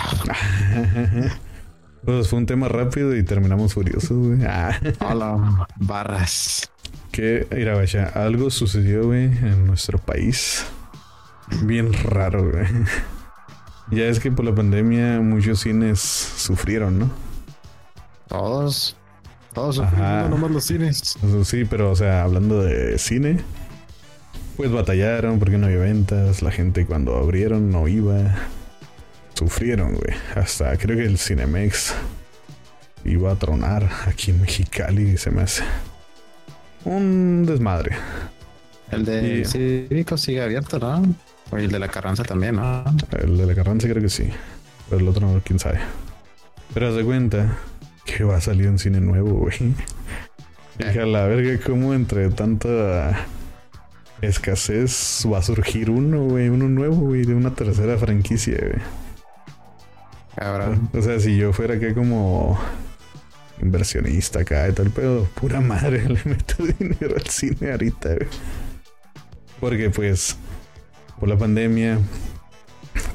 Pues fue un tema rápido y terminamos furiosos, güey. Ah, hola, barras. Que, mira, vaya, algo sucedió, güey, en nuestro país. Bien raro, güey. Ya es que por la pandemia muchos cines sufrieron, ¿no? Todos, todos sufrimos, nomás los cines. Sí, pero o sea, hablando de cine, pues batallaron porque no había ventas, la gente cuando abrieron no iba, sufrieron, güey. Hasta creo que el Cinemex iba a tronar aquí en Mexicali, se me hace un desmadre. El de Y- Cívico sigue abierto, ¿no? O el de la Carranza también, ¿no? El de la Carranza creo que sí, pero el otro no, quién sabe. Pero haz de cuenta que va a salir un cine nuevo, güey. Dije a la verga, como entre tanta escasez va a surgir uno, güey, uno nuevo, güey, de una tercera franquicia, güey. Cabrón. O sea, si yo fuera acá como inversionista acá y tal, pero pura madre, le meto dinero al cine ahorita, güey. Porque pues, por la pandemia,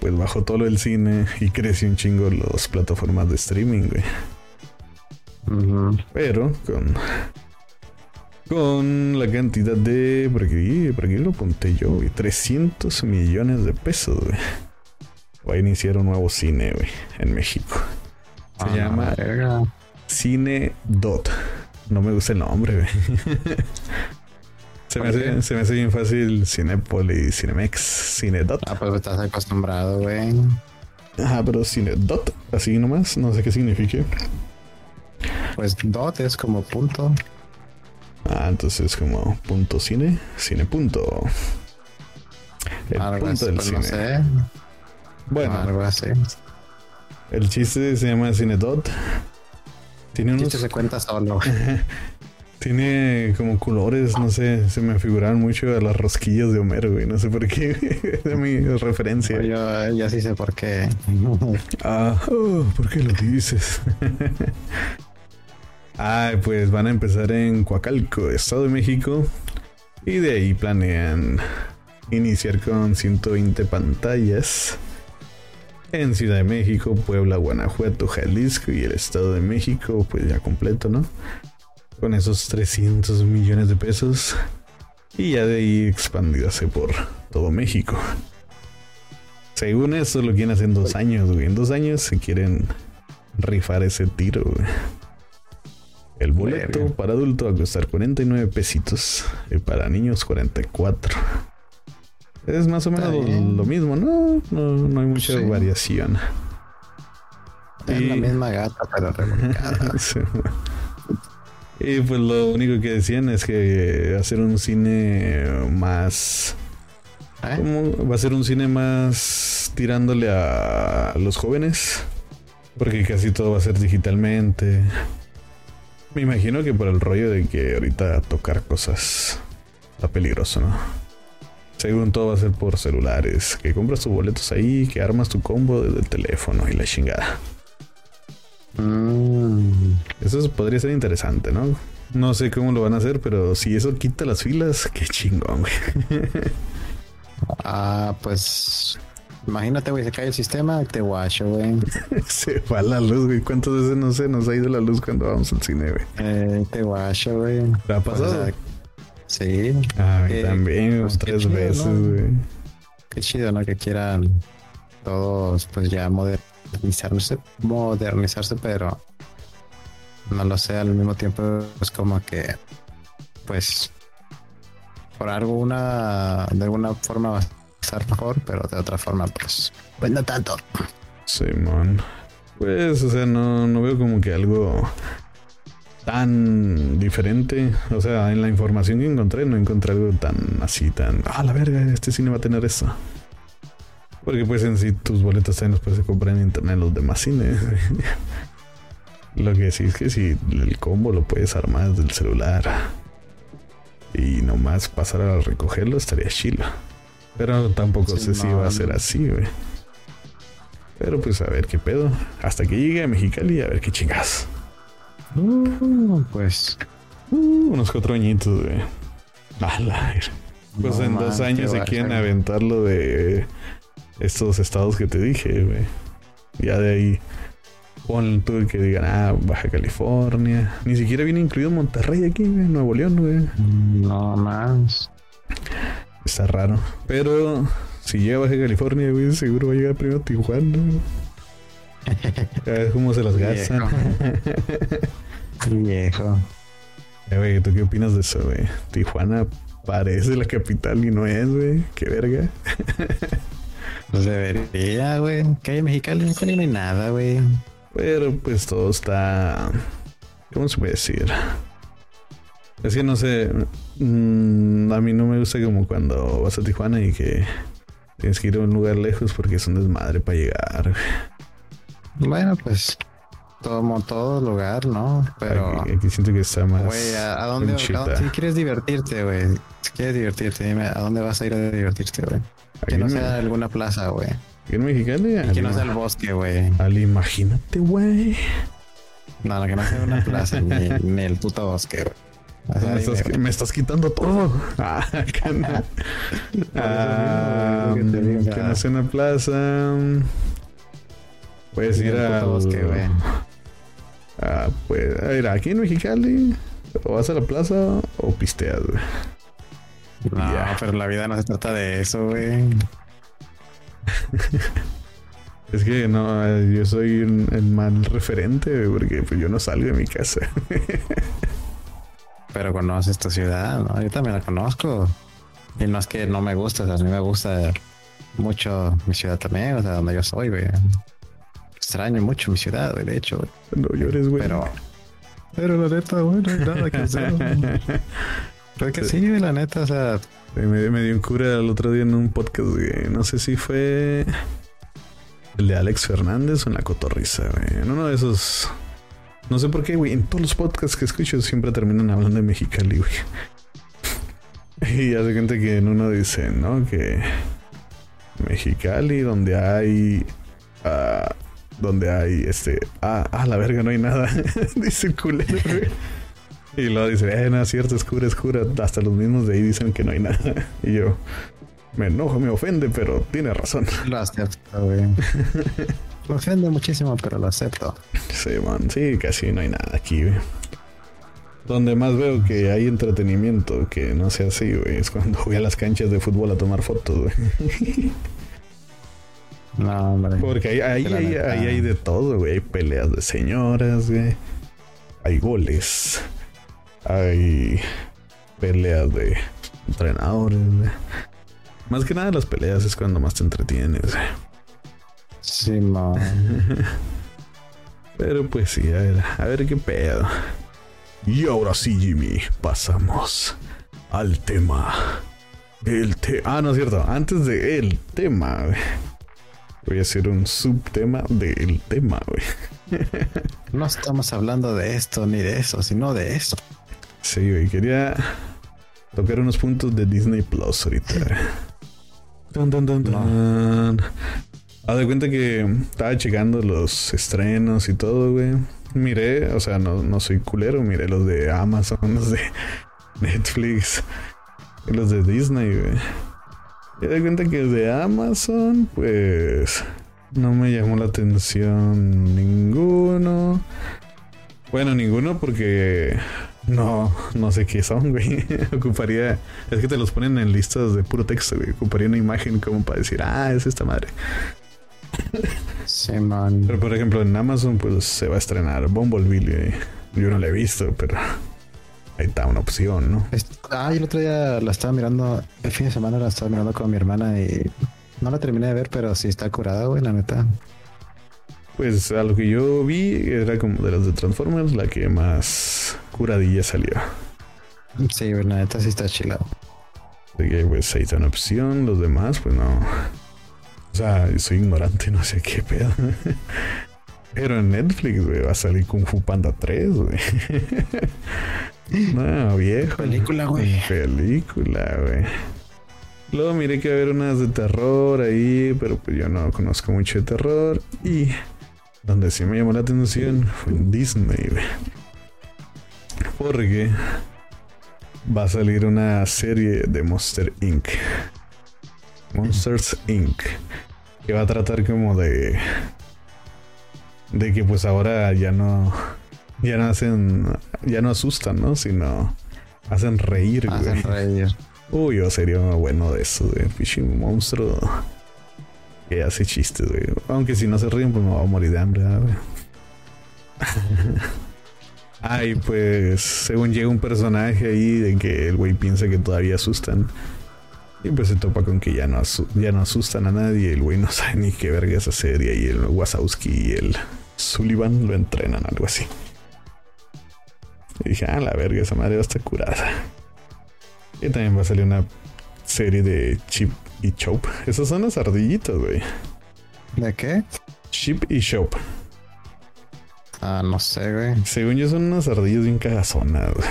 pues bajó todo lo del cine y creció un chingo las plataformas de streaming, güey. Pero con con la cantidad de por aquí, por aquí lo apunté yo, güey, 300 millones de pesos, güey. va a iniciar un nuevo cine, güey, en México. Se Ah, llama verga. Cine Dot. No me gusta el nombre, güey. se, me ¿Por hace, qué? se me hace bien fácil Cinepolis, Cinemex, Cine Dot. Ah, pues estás acostumbrado, güey. Ajá, pero Cine Dot, así nomás, no sé qué significa. Pues dot es como punto. Ah, entonces como punto cine, cine punto. El algo punto así, del pues cine. no sé. Bueno, algo así. el chiste se llama Cine Dot. Tiene unos se cuenta solo. Tiene como colores, no sé, se me figuraron mucho a las rosquillas de Homero, güey. No sé por qué. es mi referencia. Yo ya sí sé por qué. Ah, oh, ¿por qué lo dices? Ay, pues van a empezar en Coacalco, Estado de México. Y de ahí planean iniciar con 120 pantallas en Ciudad de México, Puebla, Guanajuato, Jalisco y el Estado de México, pues ya completo, ¿no? Con esos 300 millones de pesos. Y ya de ahí expandirse por todo México. Según esto lo quieren hacer en dos años, güey. En dos años se quieren rifar ese tiro, güey. El boleto Verga. para adulto va a costar 49 pesitos y para niños 44. Es más o menos lo mismo, ¿no? No, no hay mucha Sí. variación. Es la misma gata, pero revolcada. Sí. Y pues lo único que decían es que hacer un cine más ¿Eh? ¿Cómo va a ser un cine más tirándole a los jóvenes? Porque casi todo va a ser digitalmente. Me imagino que por el rollo de que ahorita tocar cosas está peligroso, ¿no? Según todo va a ser por celulares, que compras tus boletos ahí, que armas tu combo desde el teléfono y la chingada. Mm, Eso podría ser interesante, ¿no? No sé cómo lo van a hacer, pero si eso quita las filas, qué chingón, güey. Ah, pues. Imagínate, güey, se cae el sistema, te guacho, güey. Se va la luz, güey. ¿Cuántas veces no sé, nos ha ido la luz cuando vamos al cine, güey? Eh, te guacho, güey. ¿Te ha Pues, pasado? sea, sí, A mí eh, también, pues, tres chido, veces, qué chido, ¿no? Que quieran todos, pues ya modernizarse, modernizarse, pero no lo sé, al mismo tiempo es como que, pues, por alguna, de alguna forma va a estar mejor, pero de otra forma, pues, pues no tanto. Simón. Pues, o sea, no, no veo como que algo tan diferente. O sea, en la información que encontré, no encontré algo tan así, tan. Ah, la verga, este cine va a tener esto. Porque, pues, en sí, tus boletos también los puedes comprar en internet en los demás cines. Lo que sí es que si el combo lo puedes armar desde el celular y nomás pasar a recogerlo, estaría chilo. Pero tampoco sé si va a ser así, güey. Pero pues a ver qué pedo. Hasta que llegue a Mexicali, a ver qué chingas. Uh, pues, Uh, unos cuatro añitos, güey. A. Pues no en dos años se quieren aventar lo de estos estados que te dije, güey. Ya de ahí pon tú que digan, ah, Baja California. Ni siquiera viene incluido Monterrey aquí, güey, Nuevo León, güey. No más. Está raro. Pero si llega a Baja California, güey, seguro va a llegar primero Tijuana. güey. Ya ves cómo se las gastan. Viejo. Eh, güey, ¿tú qué opinas de eso, güey? Tijuana parece la capital y no es, güey. Qué verga. Pues debería, güey. Que hay en Mexicali, no hay nada, güey. Pero pues todo está. ¿Cómo se puede decir? Es que no sé. mm, a mí no me gusta como cuando vas a Tijuana y que tienes que ir a un lugar lejos porque es un desmadre para llegar. Bueno, pues todo, todo lugar, ¿no? Pero, Aquí, aquí siento que está más. güey, ¿a, a dónde? a si quieres divertirte, güey. Si quieres divertirte, dime, ¿a dónde vas a ir a divertirte, güey? Que no sea alguna plaza, güey. aquí en Mexicali. Y que no sea el bosque, güey. al imagínate, güey. No, no, que no sea una plaza, ni, ni el puto bosque, güey. O sea, me, estás, güey. me estás quitando todo. Ah, no. Ah, que no sea una plaza. Puedes ir el a. puto bosque, güey. Ah, pues, a ver, aquí en Mexicali. O vas a la plaza o pisteas, güey. No, Ya. pero la vida no se trata de eso, güey. Es que no, yo soy un, el mal referente, porque pues, yo no salgo de mi casa. Pero conoces tu ciudad, ¿no? Yo también la conozco. Y no es que no me gusta, o sea, a mí me gusta mucho mi ciudad también, o sea, donde yo soy, güey. Extraño mucho mi ciudad, güey, de hecho, güey. No llores, güey. Pero, pero la neta, güey, no hay nada que hacer. Pero que sí, güey, la neta, o sea, Me, me dio un cura el otro día en un podcast, güey. No sé si fue el de Alex Fernández o en la cotorriza, güey. En uno de esos. No sé por qué, güey. En todos los podcasts que escucho siempre terminan hablando de Mexicali, güey. Y hace cuenta que en uno dice, ¿no? Que Mexicali, donde hay. ah, donde hay este. Ah, ah, la verga, no hay nada. dice el culero, güey. Y luego dice, eh, no es cierto, es cura, es cura. Hasta los mismos de ahí dicen que no hay nada. Y yo, me enojo, me ofende, pero tiene razón. lo acepto, güey. Me ofende muchísimo, pero lo acepto. Sí, man, sí, casi no hay nada aquí, güey. Donde más veo que hay entretenimiento, que no sea así, güey, es cuando voy a las canchas de fútbol a tomar fotos, güey. No, hombre. Porque ahí, hay de todo, güey. Hay peleas de señoras, güey. Hay goles. Hay peleas de entrenadores, güey. Más que nada las peleas es cuando más te entretienes, güey. Sí, man. Pero pues sí, a ver, a ver qué pedo. Y ahora sí, Jimmy, pasamos al tema. El te ah, no es cierto. Antes de el tema, güey. Voy a hacer un subtema del tema, güey. No estamos hablando de esto ni de eso, sino de eso. Sí, güey, quería tocar unos puntos de Disney Plus ahorita. Tan, tan, tan, tan. Haz de cuenta que estaba checando los estrenos y todo, güey. Miré, o sea, no, no soy culero, miré los de Amazon, los de Netflix, y los de Disney, güey. De cuenta que de Amazon, pues no me llamó la atención ninguno. Bueno, ninguno porque no, no sé qué son, güey. Ocuparía, es que te los ponen en listas de puro texto, güey. Ocuparía una imagen como para decir, ah, es esta madre. Sí, man. Pero por ejemplo, en Amazon, pues se va a estrenar Bumblebee, güey. Yo no la he visto, pero está una opción, ¿no? Es- Ah, yo el otro día la estaba mirando, el fin de semana la estaba mirando con mi hermana y no la terminé de ver, pero sí está curada, güey, la neta. Pues a lo que yo vi, era como de las de Transformers, la que más curadilla salió. Sí, güey, la neta sí está chilado. Así que pues ahí está una opción, los demás, pues no. O sea, soy ignorante, no sé qué pedo. Pero en Netflix, güey, va a salir Kung Fu Panda 3, güey. No, viejo. Película, güey. Película, güey. Luego miré que va a haber unas de terror ahí, pero pues yo no conozco mucho de terror. Y donde sí me llamó la atención fue en Disney, güey. Porque va a salir una serie de Monster Inc. Monsters Inc. Que va a tratar como de. De que pues ahora ya no. Ya no hacen. Ya no asustan, ¿no? Sino. Hacen reír, güey. Hacen reír. Uy, yo sería bueno de eso, de pinche monstruo. Que hace chistes, güey. Aunque si no se ríen, pues me va a morir de hambre, ¿verdad, güey. Ay, pues, según llega un personaje ahí de que el güey piensa que todavía asustan. Y pues se topa con que ya no, ya no asustan a nadie. El güey no sabe ni qué verga es hacer. Y ahí el Wazowski y el Sullivan lo entrenan, algo así. Y dije, ah, la verga, esa madre va a estar curada. Y también va a salir una serie de Chip y Chop. Esos son los ardillitos, güey. ¿De qué? Chip y Chop. Ah, no sé, güey. Según yo son unas ardillas bien cagazonas, güey.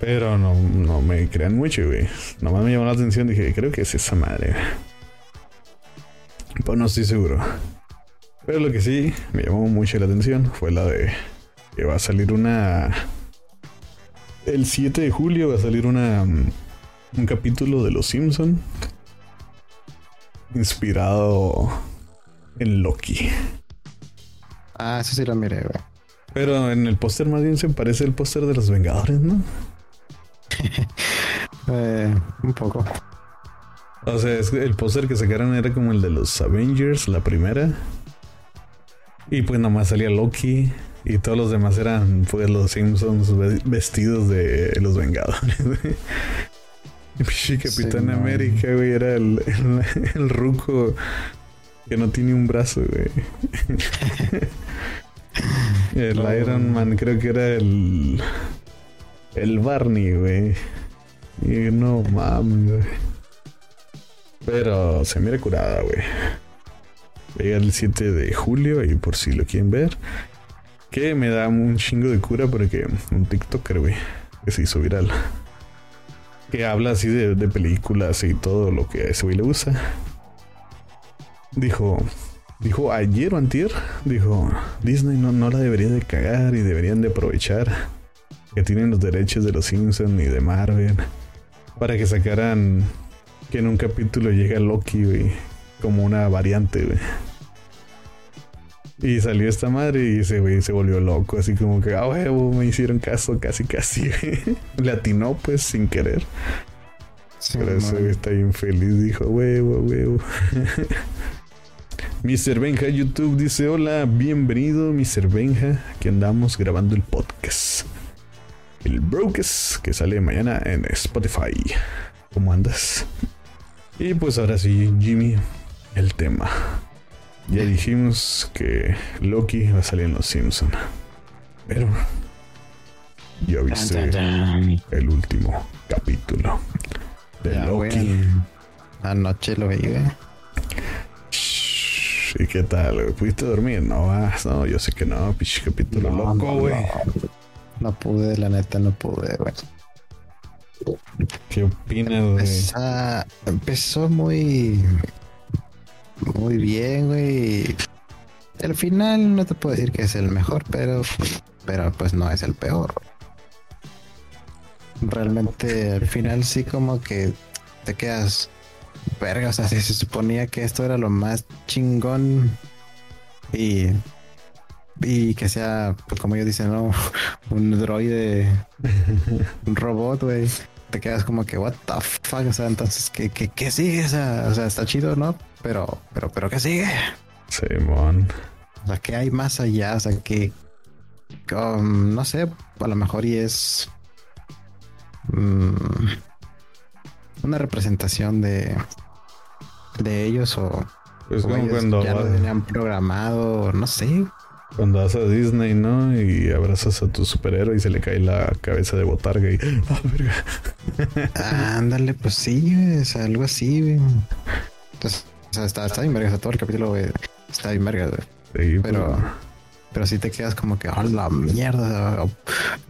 Pero no, no me crean mucho, güey. Nomás me llamó la atención. Dije, creo que es esa madre, güey. Pues no estoy seguro. Pero lo que sí me llamó mucho la atención fue la de que va a salir una. El 7 de julio va a salir una. mm, Un capítulo de Los Simpson inspirado en Loki. Ah, eso sí lo miré, güey. Pero en el póster más bien se parece el póster de los Vengadores, ¿no? Eh, un poco. O sea, es que el póster que sacaron era como el de los Avengers, la primera. Y pues nomás salía Loki. Y todos los demás eran pues los Simpsons ve- vestidos de los Vengadores. Capitán Sí, man. América, güey, era el, el, el ruco que no tiene un brazo, güey. el No. Iron Man creo que era el... El Barney, güey. Y no mames, güey. Pero se mira curada, güey. Llega el 7 de julio y por si lo quieren ver. Que me da un chingo de cura porque un TikToker, güey, que se hizo viral. Que habla así de, películas y todo lo que a ese güey le gusta. Dijo, dijo ayer o antier, dijo, Disney no, no la debería de cagar y deberían de aprovechar que tienen los derechos de los Simpsons y de Marvel para que sacaran que en un capítulo llega Loki, güey, como una variante, güey. Y salió esta madre y ese güey se volvió loco, así como que, ah, huevo, me hicieron caso casi, casi. Le atinó, pues, sin querer. Sí, Pero ese güey está bien feliz, dijo, huevo, huevo. Mr. Benja YouTube dice, hola, bienvenido, Mr. Benja. Aquí andamos grabando el podcast. El Brokes, que sale mañana en Spotify. ¿Cómo andas? Y pues ahora sí, Jimmy, el tema. Ya dijimos que Loki va a salir en Los Simpson. Pero ya Tan, viste el último capítulo de Ya, Loki. Anoche lo vi, ¿Y qué tal? güey? ¿Pudiste dormir? No vas, no, yo sé que no, pinche capítulo No, loco, no, güey. no. No pude, la neta, no pude, güey. ¿Qué opinas, güey? Empezó muy. Muy bien, güey. El final no te puedo decir que es el mejor, pero. Pero pues no es el peor. Realmente al final sí como que te quedas. Verga, o sea, si se suponía que esto era lo más chingón. Y. Y que sea, pues como ellos dicen, ¿no? Un droide. un robot, güey te quedas como que, what the fuck, o sea, entonces, ¿qué, qué, qué sigue? O sea, o sea, está chido, ¿no? Pero, pero, pero, ¿qué sigue? Simón. O sea, ¿qué hay más allá? O sea, que, um, no sé, a lo mejor y es mm, una representación de, de ellos o, Pues o como ellos cuando ya lo tenían programado, no sé. Cuando vas a Disney, ¿no? Y abrazas a tu superhéroe y se le cae la cabeza de botarga y... ¡Ah, verga! Ándale, pues sí, sea, algo así, güey. Entonces, o sea, está, está bien verga, todo el capítulo, güey, está bien verga, güey. Sí, Pero, pero sí te quedas como que, ¡a la mierda!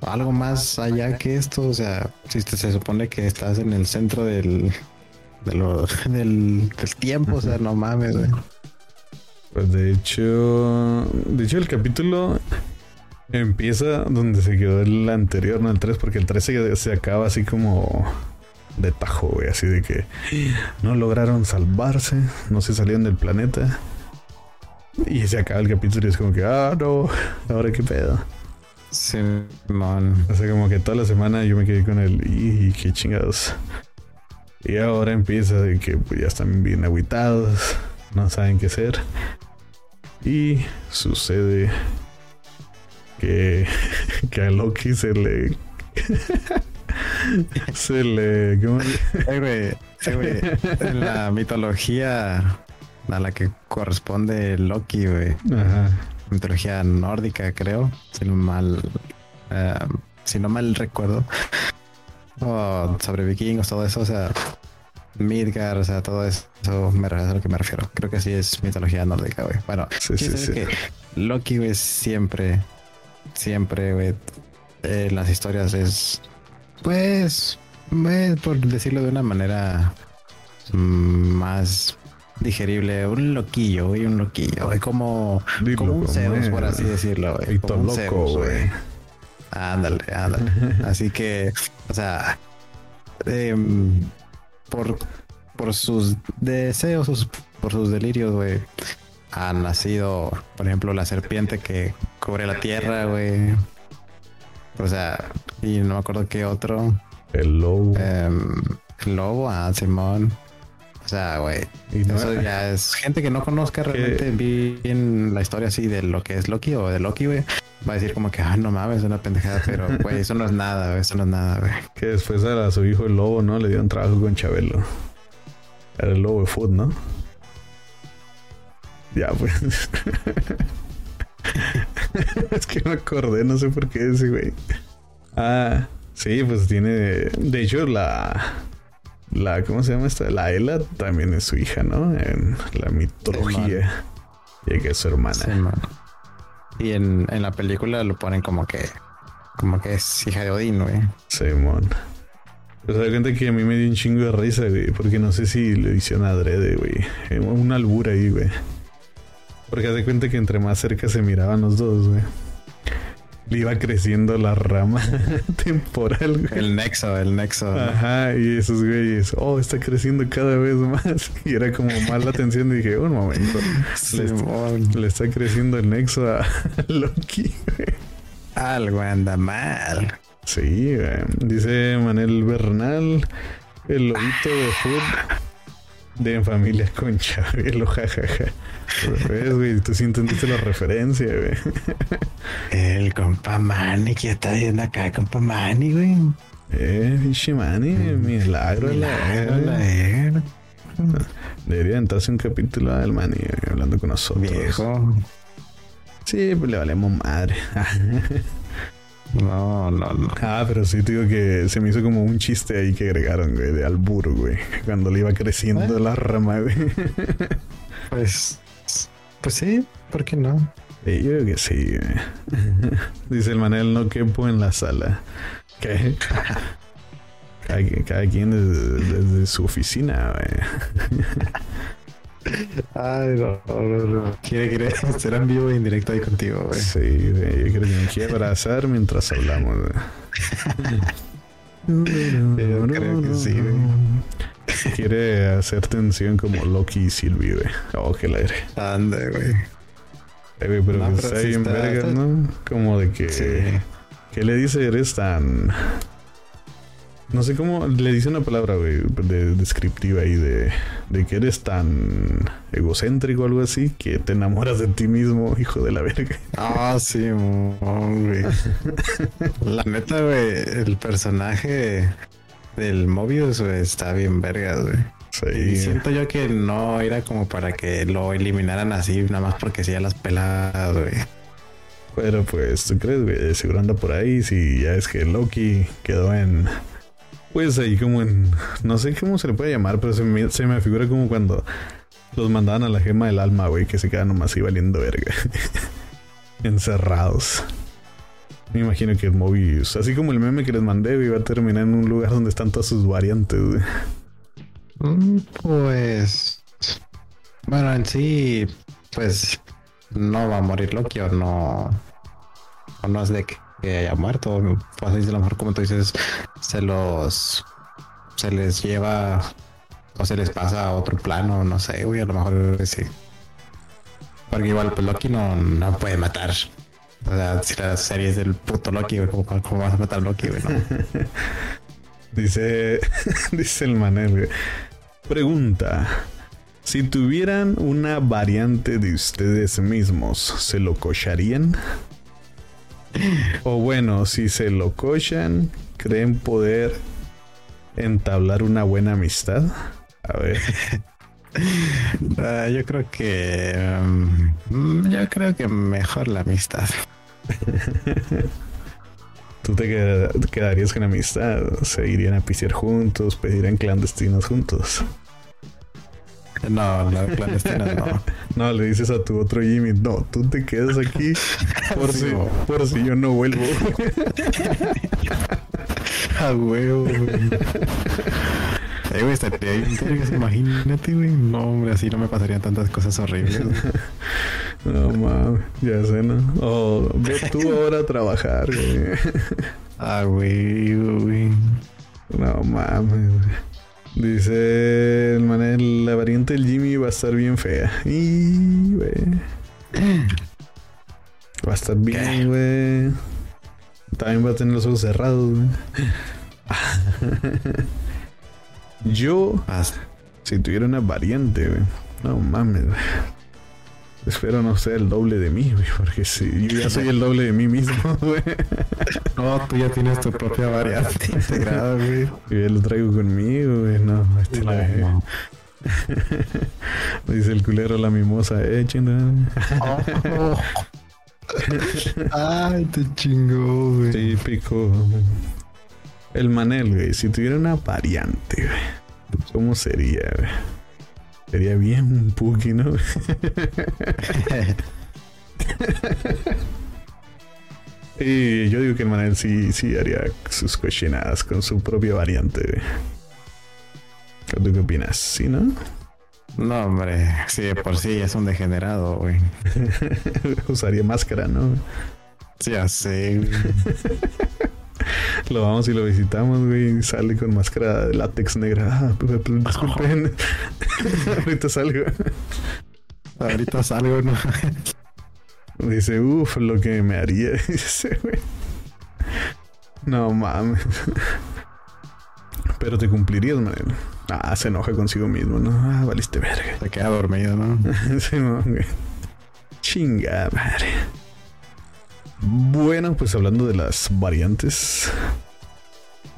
algo más allá que esto, o sea, si te- se supone que estás en el centro del, de lo- del, del tiempo, o sea, no mames, güey. Pues de hecho, de hecho el capítulo empieza donde se quedó el anterior, no el 3, porque el 3 se, se acaba así como de tajo, güey, así de que no lograron salvarse, no se salieron del planeta. Y se acaba el capítulo y es como que, ah, no, ahora qué pedo. Simón. O sea, como que toda la semana yo me quedé con el, y qué chingados. Y ahora empieza de que pues, ya están bien aguitados, no saben qué hacer. Y sucede que, que a Loki se le. se le. ¿cómo le- Eh, güey, eh, güey, en la mitología a la que corresponde Loki, güey. Ajá. mitología nórdica, creo, si no mal, eh, si no mal recuerdo, sobre vikingos, todo eso, o sea, Midgar, o sea, todo eso, me, es a lo que me refiero. Creo que sí es mitología nórdica, güey. Bueno, Sí, sí, sí. que Loki, güey, siempre, siempre, güey, en las historias es, pues, eh, por decirlo de una manera mm, más digerible, un loquillo, güey, un loquillo, güey, como, Dilo como un Zeus, por así decirlo, güey. Como un loco, güey. Ándale, ándale. Así que, o sea, em, por, por sus deseos, sus- por sus delirios, güey, ha nacido, por ejemplo, la serpiente que cubre la tierra, güey. O sea, y no me acuerdo qué otro. El lobo. em, el lobo, ah, Simón. O sea, güey. No- Eso ya es gente que no conozca realmente bien la historia así de lo que es Loki o de Loki, güey. Va a decir como que, ah, no mames, es una pendejada, pero, güey, eso no es nada, güey, eso no es nada, güey. Que después a su hijo el lobo, ¿no? Le dieron trabajo con Chabelo. Era el lobo de food, ¿no? Ya, pues. es que me acordé, no sé por qué ese, güey. Ah, sí, pues tiene. De hecho, la. La, ¿cómo se llama esta? La Ela también es su hija, ¿no? En la mitología. Y que es su hermana. Sí. Y en, en la película lo ponen como que, como que es hija de Odín, güey. Simón. Pues da cuenta que a mí me dio un chingo de risa, güey. Porque no sé si lo hicieron adrede, güey. Eh, Una albura ahí, güey. Porque haz de cuenta que entre más cerca se miraban los dos, güey. Le iba creciendo la rama temporal, güey. El nexo, el nexo. ¿no? Ajá, y esos güeyes, oh, está creciendo cada vez más. Y era como más la atención. Y dije, un momento. Le, está, Simón. le está creciendo el nexo a Loki, güey. Algo anda mal. Sí, güey. dice Manel Bernal, el lobito de food de en familia con Chabelo, jajaja. ¿Ves, güey? Tú sí entendiste la referencia, güey. El compa Manny, que está viendo acá, compa Manny, güey. Eh, pinche mani, milagro la Milagro, la era. Debería entrarse un capítulo del mani güey, hablando con nosotros. Viejo. Sí, pues le valemos madre. No, no, no. ah, pero sí te digo que se me hizo como un chiste ahí que agregaron, güey, de albur, güey. Cuando le iba creciendo ¿Eh? la rama, güey. Pues, pues sí, ¿por qué no? Sí, yo creo que sí. güey. Dice el Manel, no quepo en la sala. ¿Qué? Cada, cada quien desde, desde su oficina, güey. Ay, no, no, no. Quiere, quiere ser en vivo e indirecto ahí contigo, güey. Sí, güey, yo creo que me quiere abrazar mientras hablamos. güey. Yo creo que sí, güey. Quiere hacer tensión como Loki y Sylvie, güey. Oh, que la aire. Anda, güey. Eh, güey, pero No, que pero está bien verga, ¿no? Como de que... Sí. ¿Qué le dice? Eres tan... No sé cómo le dice una palabra, güey, de, descriptiva ahí de, de que eres tan egocéntrico o algo así que te enamoras de ti mismo, hijo de la verga. Ah, sí, güey. La neta, güey, el personaje del Mobius, güey, está bien vergas, güey. Y Sí, siento yo que no era como para que lo eliminaran así, nada más porque a las peladas, güey. pero pues, ¿tú crees, güey? Seguro anda por ahí, si ya es que Loki quedó en... Pues ahí como en... No sé cómo se le puede llamar, pero se me, se me figura como cuando los mandaban a la gema del alma, güey, que se quedan nomás ahí valiendo verga. Encerrados. Me imagino que el Mobius, así como el meme que les mandé, va a terminar en un lugar donde están todas sus variantes, güey. Mm, Pues. Bueno, en sí, pues no va a morir Loki o no. O no es de que que haya muerto. Pues a lo mejor, como tú dices, se los. Se les lleva. O se les pasa a otro plano, no sé, güey. A lo mejor sí. Porque igual, pues Loki no, no puede matar. O sea, si la serie es del puto Loki, güey, ¿cómo, vas a matar a Loki. Dice, dice el Manel. Pregunta. Si tuvieran una variante de ustedes mismos, ¿se lo cocharían? O bueno, si se lo cochan, ¿creen poder entablar una buena amistad? A ver, Ah, yo creo que. mm, yo creo que mejor la amistad. ¿tú te queda- te quedarías con amistad? ¿Se irían a pisear juntos? ¿Pedirían clandestinos juntos? No, la clandestina no. No, le dices a tu otro Jimmy, no, tú te quedas aquí por, Sí, si, por si yo no vuelvo. A huevo, güey. Eh, güey, estaría vergas, imagínate, güey. No, hombre, así no me pasarían tantas cosas horribles. No mames, ya sé, ¿no? O ve tú ahora a trabajar, güey. Ah, güey, güey. No mames, güey. Dice el Manel, la variante del Jimmy va a estar bien fea. Y. Va a estar bien, güey. También va a tener los ojos cerrados, güey. Yo Si tuviera una variante, güey. No mames, güey. Espero no ser el doble de mí, güey, porque si yo ya soy el doble de mí mismo, güey. No, tú ya tienes tu propia variante integrada, güey. Y ya lo traigo conmigo, güey. No, este la No, Dice el culero la mimosa, eh, chingada. Ay, te chingó, güey. Típico. El Manel, güey. Si tuviera una variante, güey. ¿Cómo sería, güey? Sería bien puki, ¿no? Y yo digo que el Manel sí, sí haría sus cochinadas con su propia variante. ¿Tú qué opinas? ¿Sí, no? No, hombre, sí, de por sí es un degenerado, güey. Usaría máscara, ¿no? Ya sé. Lo vamos y lo visitamos, güey. Sale con máscara de látex negra. Ah, pero- pero disculpen. Ahorita salgo. Ahorita salgo, ¿no? Dice, uff, lo que me haría. Dice, güey. No mames. Pero te cumplirías, Manel. Ah, se enoja consigo mismo, ¿no? Ah, valiste verga. Se queda dormido, ¿no? Sí, no, güey. Chinga madre. Bueno, pues hablando de las variantes.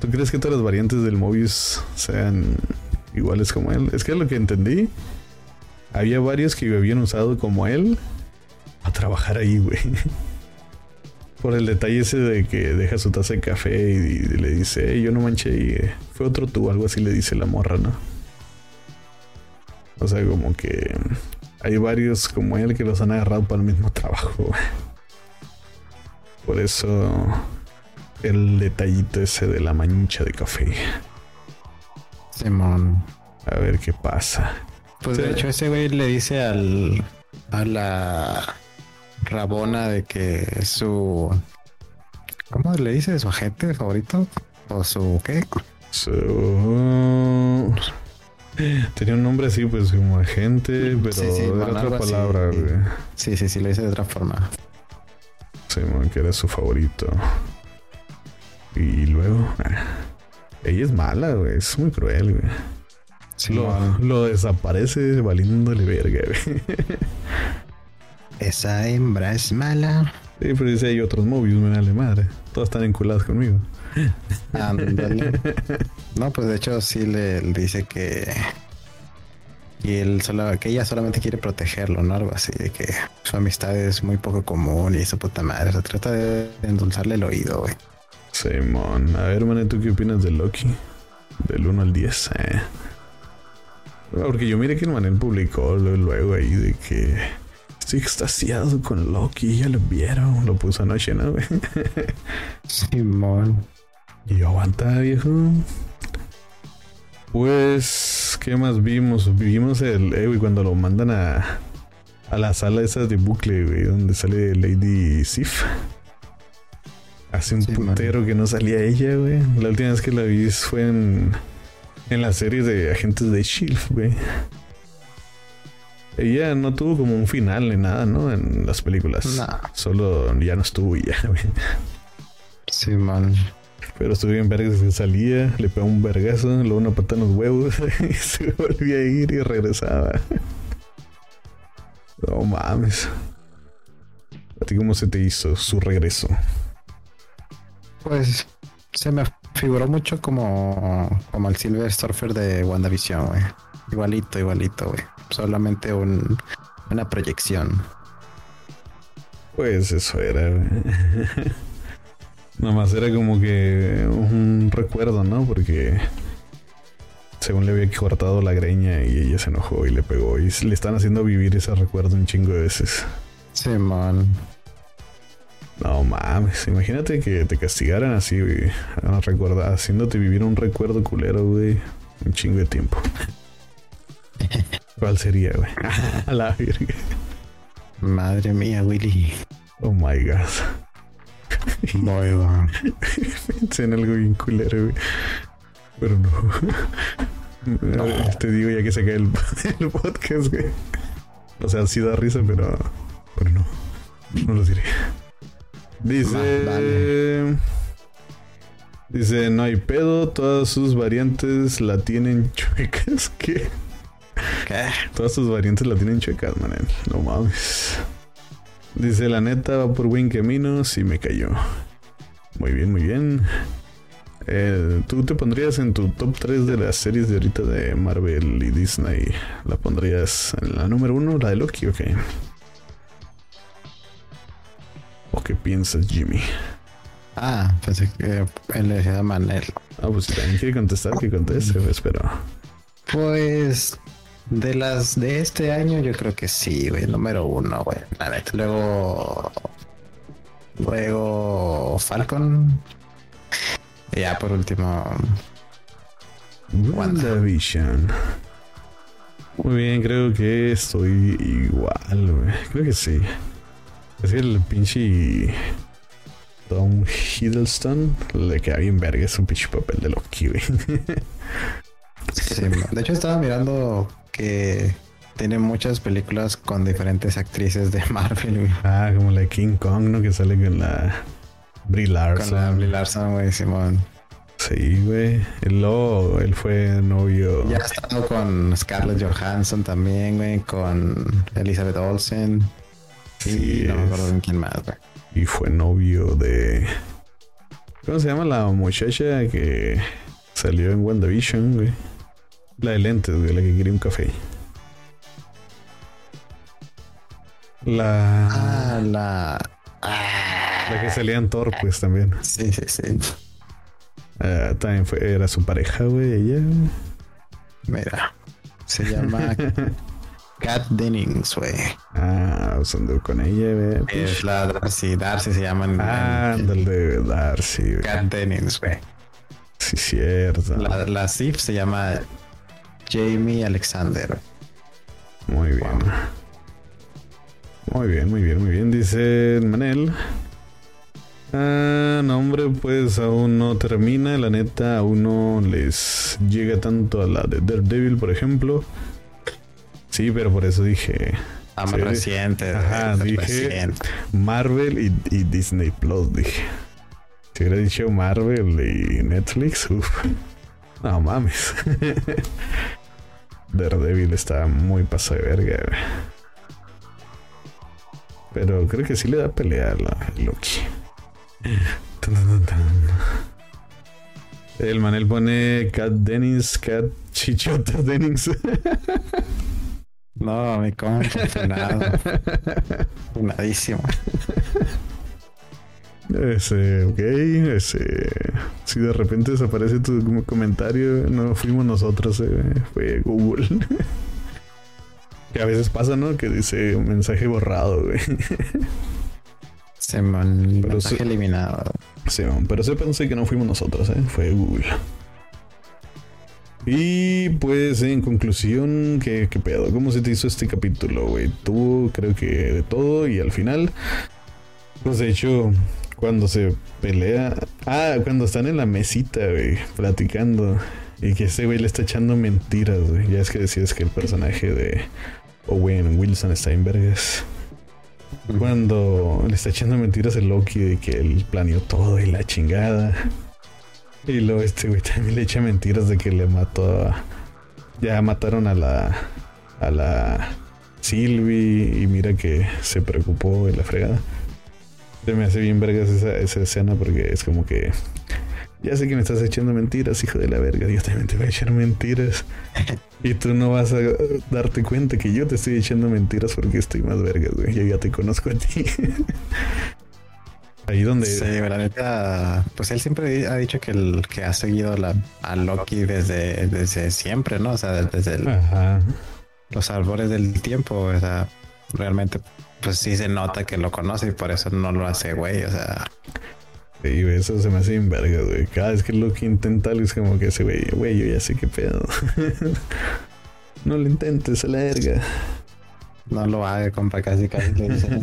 ¿Tú crees que todas las variantes del Mobius sean iguales como él? Es que lo que entendí. Había varios que habían usado como él a trabajar ahí, güey. Por el detalle ese de que deja su taza de café y, le dice, "Ey, yo no manché y eh, fue otro tú, algo así le dice la morra, ¿no? O sea, como que hay varios como él que los han agarrado para el mismo trabajo. güey. Por eso el detallito ese de la mancha de café. Simón. A ver qué pasa. Pues Sí. de hecho ese güey le dice al a la Rabona de que su ¿cómo le dice? su agente favorito o su qué? So- Tenía un nombre así, pues como agente, pero Sí, sí, era otra así. palabra. Sí, sí, sí, le dice de otra forma. Sí, man, que era su favorito. Y luego. ah, ella es mala, güey. Es muy cruel, güey. Lo, lo desaparece valiéndole verga, güey. Esa hembra es mala. Sí, pero dice hay otros movies, me vale madre. Todos están enculados conmigo. No, pues de hecho sí le, le dice que y él solo, que ella solamente quiere protegerlo, ¿no? Algo así, de que su amistad es muy poco común y esa puta madre. Se trata de endulzarle el oído, güey. Simón. A ver, man, ¿tú qué opinas de Loki? Del 1 al 10, eh. Porque yo miré que el Manel publicó luego ahí de que estoy extasiado con Loki, ya lo vieron, lo puso anoche, ¿no? Simón. Y yo, aguanta, viejo. Pues, ¿qué más vimos? Vimos el, eh, güey, cuando lo mandan a, a la sala esa de bucle, güey, donde sale Lady Sif. Hace un Sí, man. que no salía ella, güey. La última vez que la vi fue en, en la serie de Agentes de Shield, güey. Ella no tuvo como un final ni nada, ¿no? En las películas. Nah. Solo ya no estuvo y ya, güey. Simón. Pero estuve bien vergas que salía, le pegó un vergazo, luego una pata en los huevos y se volvía a ir y regresaba. No mames. ¿A ti cómo se te hizo su regreso? Pues se me figuró mucho como, como el Silver Surfer de WandaVision, güey. Igualito, igualito, güey. Solamente un, una proyección. Pues eso era, güey. Nomás era como que un recuerdo, ¿no? Porque según le había cortado la greña y ella se enojó y le pegó. Y le están haciendo vivir ese recuerdo un chingo de veces. Simón. No mames, imagínate que te castigaran así, güey. a recordar- haciéndote vivir un recuerdo culero, güey. Un chingo de tiempo. ¿Cuál sería, güey? A la verga. Madre mía, Willy. Oh my god. Muy bueno. Pensé en algo bien culero, güey. Pero no. Ver, Te digo ya que se cae el, el podcast, güey. O sea, sí da risa, pero. Pero no. No lo diré. Dice. Dice, no hay pedo, todas sus variantes la tienen chuecas. ¿Qué? ¿Qué? Todas sus variantes la tienen checas, man. No mames. Dice la neta, va por buen camino, sí me cayó. Muy bien, muy bien. Eh, ¿Tú te pondrías en tu top 3 de las series de ahorita de Marvel y Disney? ¿La pondrías en la número 1, la de Loki o qué? ¿O qué piensas, Jimmy? Ah, pensé que él le decía Manel. Ah, pues si también quiere contestar, que conteste, pues, pero... Pues de las de este año, yo creo que sí, güey. Número uno, güey. Luego. Luego Falcon. Y ya por último. WandaVision. Muy bien, creo que estoy igual, güey. Creo que sí. Es que el pinche Tom Hiddleston le queda bien verga. Es un pinche papel de Loki, güey. Sí, de hecho, estaba mirando que tiene muchas películas con diferentes actrices de Marvel, güey. Ah, como la de King Kong, ¿no? Que sale con la Brie Larson. Con la Brie Larson, güey, Simón. Sí, güey. El luego, él fue novio. Ya ha estado con Scarlett Johansson también, güey. Con Elizabeth Olsen. Sí, y no me acuerdo en quién más, güey. Y fue novio de. ¿Cómo se llama la muchacha que salió en WandaVision, güey? La de lentes, güey, la que quería un café. La. Ah, la. Ah. La que salía en Thor, pues también. Sí, sí, sí. Ah, también fue, era su pareja, güey, ella. Mira. Se llama Kat Dennings, güey. Ah, pues anduvo con ella, güey. Es la Darcy. Darcy se llama. Ah, ándale, Darcy, güey. Kat Dennings, güey. Sí, cierto. La, la Sif se llama Jamie Alexander. Muy bien. Muy bien, muy bien, muy bien. Dice el Manel. Ah, no, hombre, pues aún no termina. La neta, aún no les llega tanto a la de Daredevil, por ejemplo. Sí, pero por eso dije Ah, más Sí. reciente. Ajá, más dije- reciente. Marvel y, y Disney Plus, dije. Si hubiera dicho Marvel y Netflix, uff. No mames. Daredevil está muy pasado de verga, güey. Pero creo que sí le da pelea a la Loki. El Manel pone Cat Dennis, Cat Chichota Dennings. No, mi compa, funado. Funadísimo. Ese, ok, ese. Si de repente desaparece tu comentario, no fuimos nosotros, eh, fue Google. que a veces pasa, ¿no? Que dice un mensaje borrado, güey. Se el Pero mensaje se- eliminado. Sí, man, pero sépanse que no fuimos nosotros, ¿eh? fue Google. Y pues en conclusión, ¿qué, qué pedo? ¿Cómo se te hizo este capítulo, güey? Tuvo creo que de todo y al final, pues de hecho, cuando se pelea... Ah, cuando están en la mesita, güey, platicando. Y que ese güey le está echando mentiras, güey. Ya es que decías que el personaje de Owen Wilson está en vergas. Cuando le está echando mentiras el Loki de que él planeó todo y la chingada. Y luego este güey también le echa mentiras de que le mató a... Ya mataron a la... A la... Sylvie y mira que se preocupó de la fregada. Se me hace bien vergas esa, esa escena porque es como que... Ya sé que me estás echando mentiras, hijo de la verga. Yo también te voy a echar mentiras. Y tú no vas a darte cuenta que yo te estoy echando mentiras porque estoy más vergas, güey. Yo ya te conozco a ti. Ahí donde... Sí, la neta, pues él siempre ha dicho que el que ha seguido la, a Loki desde, desde siempre, ¿no? O sea, desde el- los árboles del tiempo, o sea, realmente, pues sí se nota que lo conoce y por eso no lo hace, güey, o sea, Sí, güey, eso se me hace bien verga, güey. Cada vez que Loki intenta algo es como que ese güey, güey, yo ya sé qué pedo. no lo intentes a la verga. no lo haga, compa, casi casi le dice.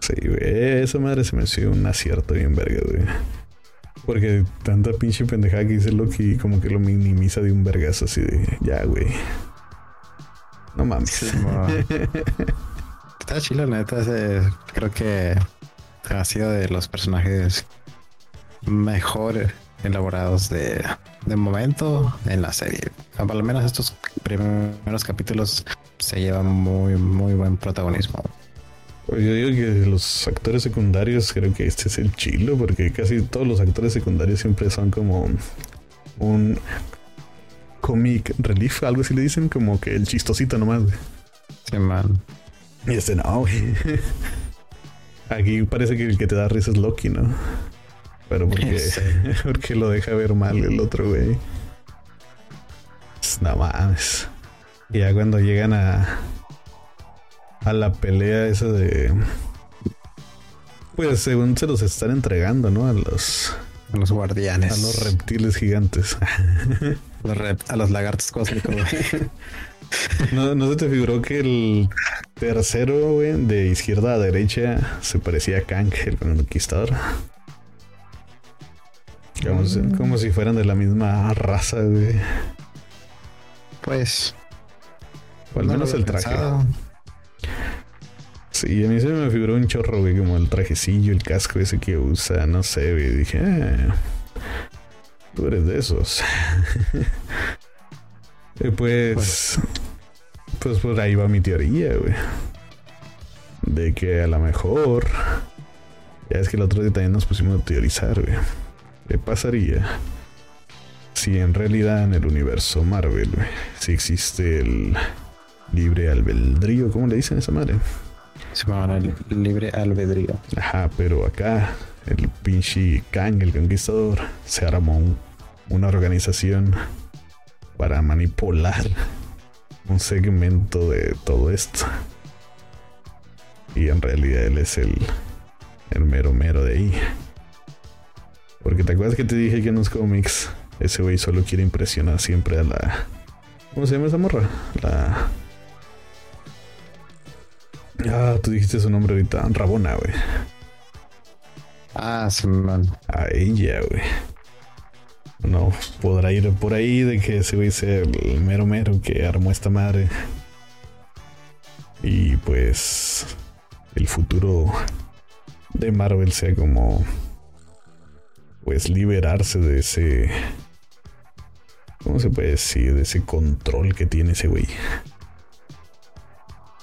Sí, güey, esa madre se me hace un acierto bien verga, güey. Porque tanta pinche pendejada que dice Loki como que lo minimiza de un vergazo así de, ya, güey. No mames. Sí. Está chido, la neta, creo que ha sido de los personajes mejor elaborados de, de momento en la serie. Al menos estos primeros capítulos se lleva muy, muy buen protagonismo. Pues yo digo que los actores secundarios creo que este es el chilo, porque casi todos los actores secundarios siempre son como un comic relief, algo así le dicen, como que el chistosito nomás. Sí, man. Y este no, güey. Aquí parece que el que te da risa es Loki, ¿no? Pero porque, Sí. porque lo deja ver mal el otro, güey. Pues, No mames. Y ya cuando llegan a. a la pelea esa de. Pues según se los están entregando, ¿no? A los. Los guardianes. a los reptiles gigantes. Los rep- a los lagartos cósmicos. güey. ¿No, no se te figuró que el tercero, güey, de izquierda a derecha se parecía a Kang, el conquistador? Como, si, como si fueran de la misma raza, güey. pues. O al no menos el traje. pensado. Sí, a mí se me figuró un chorro, güey, como el trajecillo, el casco ese que usa, no sé, güey. Dije, ah, tú eres de esos. Y pues, pues por ahí va mi teoría, güey. De que a lo mejor, ya es que el otro día también nos pusimos a teorizar, güey. ¿Qué pasaría si en realidad en el universo Marvel, güey, si existe el libre albedrío, ¿cómo le dicen a esa madre? Se llama el libre albedrío. Ajá, pero acá el pinche Kang, el conquistador, se armó un- una organización para manipular un segmento de todo esto. Y en realidad él es el, el mero mero de ahí. Porque te acuerdas que te dije que en los cómics ese güey solo quiere impresionar siempre a la... ¿Cómo se llama esa morra? La... Ah, tú dijiste su nombre ahorita. Rabona, güey. Ah, sí, man. A ella, güey. No podrá ir por ahí de que ese güey sea el mero mero que armó esta madre. Y pues el futuro de Marvel sea como pues liberarse de ese ¿cómo se puede decir? de ese control que tiene ese güey.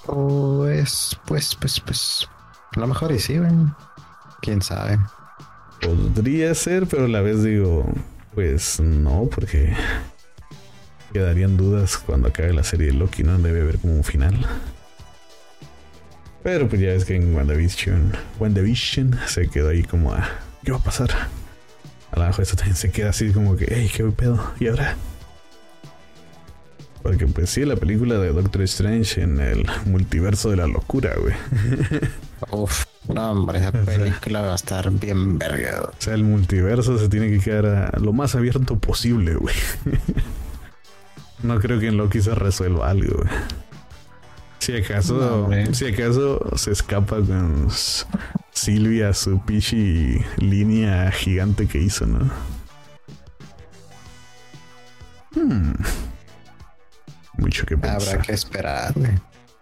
Pues, pues, pues, pues. A lo mejor y sí, güey. Quién sabe. Podría ser, pero a la vez digo, pues no, porque quedarían dudas cuando acabe la serie de Loki, ¿no? Debe haber como un final. Pero pues ya ves que en WandaVision, WandaVision se quedó ahí como a, ¿qué va a pasar? A lo esto también se queda así como que, hey, qué pedo, ¿y ahora? Porque pues sí, la película de Doctor Strange en el multiverso de la locura, güey. Uf, no, hombre, esa película va a estar bien verga. O sea, el multiverso se tiene que quedar a lo más abierto posible, güey. No creo que en Loki se resuelva algo, güey. Si acaso, No, si acaso se escapa con Silvia, su pichi línea gigante que hizo, ¿no? Hmm. Mucho que pensar. Habrá que esperar, güey.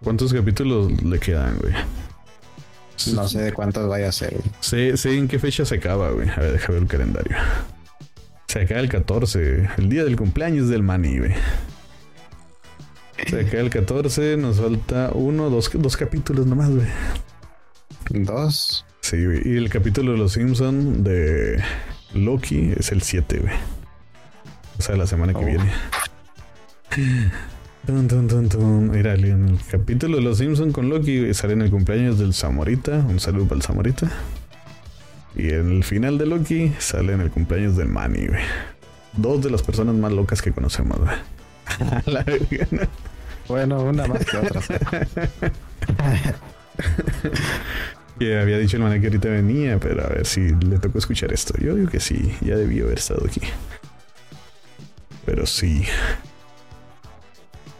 ¿Cuántos capítulos le quedan, güey? No sé de cuántos vaya a ser. güey. Sé, sé en qué fecha se acaba, güey. A ver, déjame ver el calendario. Se acaba el 14, el día del cumpleaños del Mani, güey. Se acaba el 14, nos falta uno, dos, dos capítulos nomás, güey. Dos. Sí, güey. Y el capítulo de los Simpson de Loki es el 7, güey. O sea, la semana que Oh. viene. Mira, en el capítulo de los Simpson con Loki sale en el cumpleaños del Zamorita. Un saludo para el Zamorita. Y en el final de Loki sale en el cumpleaños del Manny, güey. Dos de las personas más locas que conocemos, güey. La. Bueno, una más que otra. Que había dicho el Manny que ahorita venía, pero a ver si le tocó escuchar esto. Yo digo que sí, ya debió haber estado aquí. Pero sí.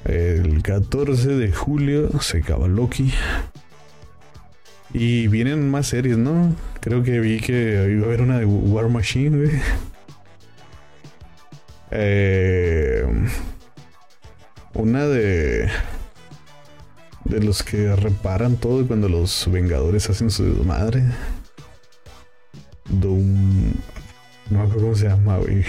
El 14 de julio se acaba Loki. Y vienen más series, ¿no? Creo que vi que iba a haber una de War Machine, güey. Eh, una de. De los que reparan todo cuando los Vengadores hacen su madre. Doom. No me acuerdo cómo se llama, güey.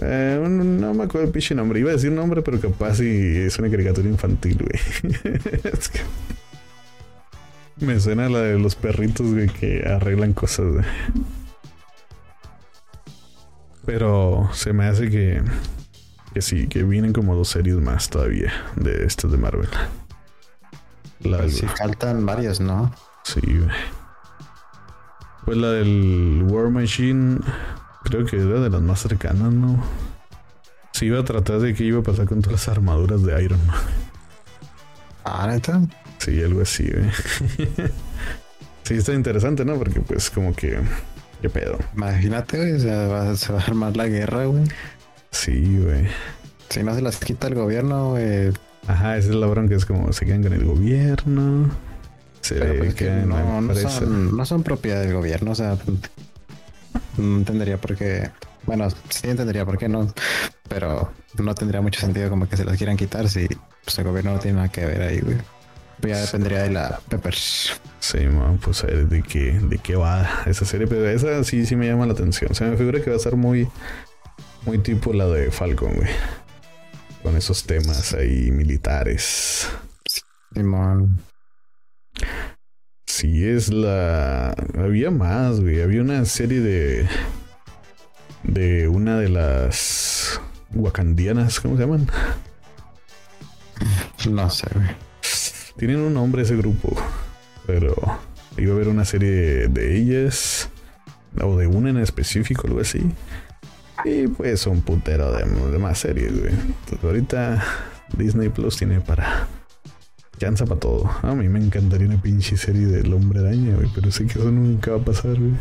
Eh, no me acuerdo el pinche nombre. Iba a decir nombre, pero capaz y es una caricatura infantil, güey. Es que me suena la de los perritos, güey, que arreglan cosas, güey. Pero se me hace que, que sí, que vienen como dos series más todavía de estas de Marvel. La Pues del- sí, faltan varias, ¿no? Sí, güey. Pues la del War Machine, creo que era de las más cercanas, ¿no? Se iba a tratar de qué iba a pasar con todas las armaduras de Iron Man. Ah, neta. Sí, algo así, güey. sí, está interesante, ¿no? Porque pues como que... ¿Qué pedo? Imagínate, güey, o sea, va- se va a armar la guerra, güey. Sí, güey. Si no se las quita el gobierno, güey. Ajá, esa es la bronca, es como se quedan con el gobierno. Se pues que no, no, empresa. son, no son propiedad del gobierno, o sea, no entendería por qué. Bueno, sí entendería por qué no, pero no tendría mucho sentido como que se las quieran quitar si pues, el gobierno no tiene nada que ver ahí, güey. Pues ya dependería de la Peppers. Sí, man, pues a ver de qué, de qué va esa serie, pero esa sí, sí me llama la atención. Se me figura que va a ser muy, muy tipo la de Falcon, güey. Con esos temas ahí militares. Simón. Sí, es la. Había más, güey. Había una serie de. De una de las. Wakandianas, ¿cómo se llaman? No sé, güey. Tienen un nombre ese grupo, pero iba a haber una serie de ellas, o de una en específico, algo así. Y pues un putero de, de más series, güey. Entonces, ahorita Disney Plus tiene para. Chanza para todo. A mí me encantaría una pinche serie del hombre araña, güey, pero sé que eso nunca va a pasar, güey.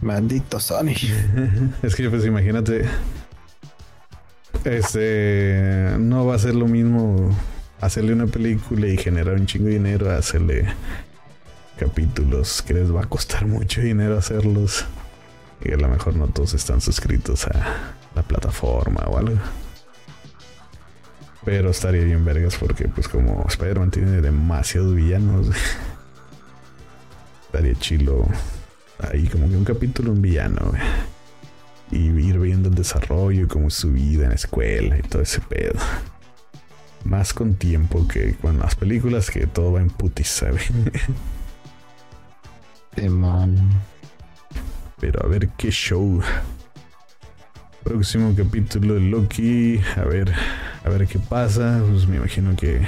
Maldito Sony. Es que pues imagínate. Este no va a ser lo mismo hacerle una película y generar un chingo de dinero a hacerle capítulos que les va a costar mucho dinero hacerlos. Y a lo mejor no todos están suscritos a la plataforma o algo. Pero estaría bien vergas porque pues como Spider-Man tiene demasiados villanos. estaría chilo ahí como que un capítulo un villano. Y ir viendo el desarrollo, como su vida en la escuela y todo ese pedo. Más con tiempo que con las películas que todo va en güey. Simón. Pero a ver qué show. Próximo capítulo de Loki. A ver, a ver qué pasa. Pues me imagino que.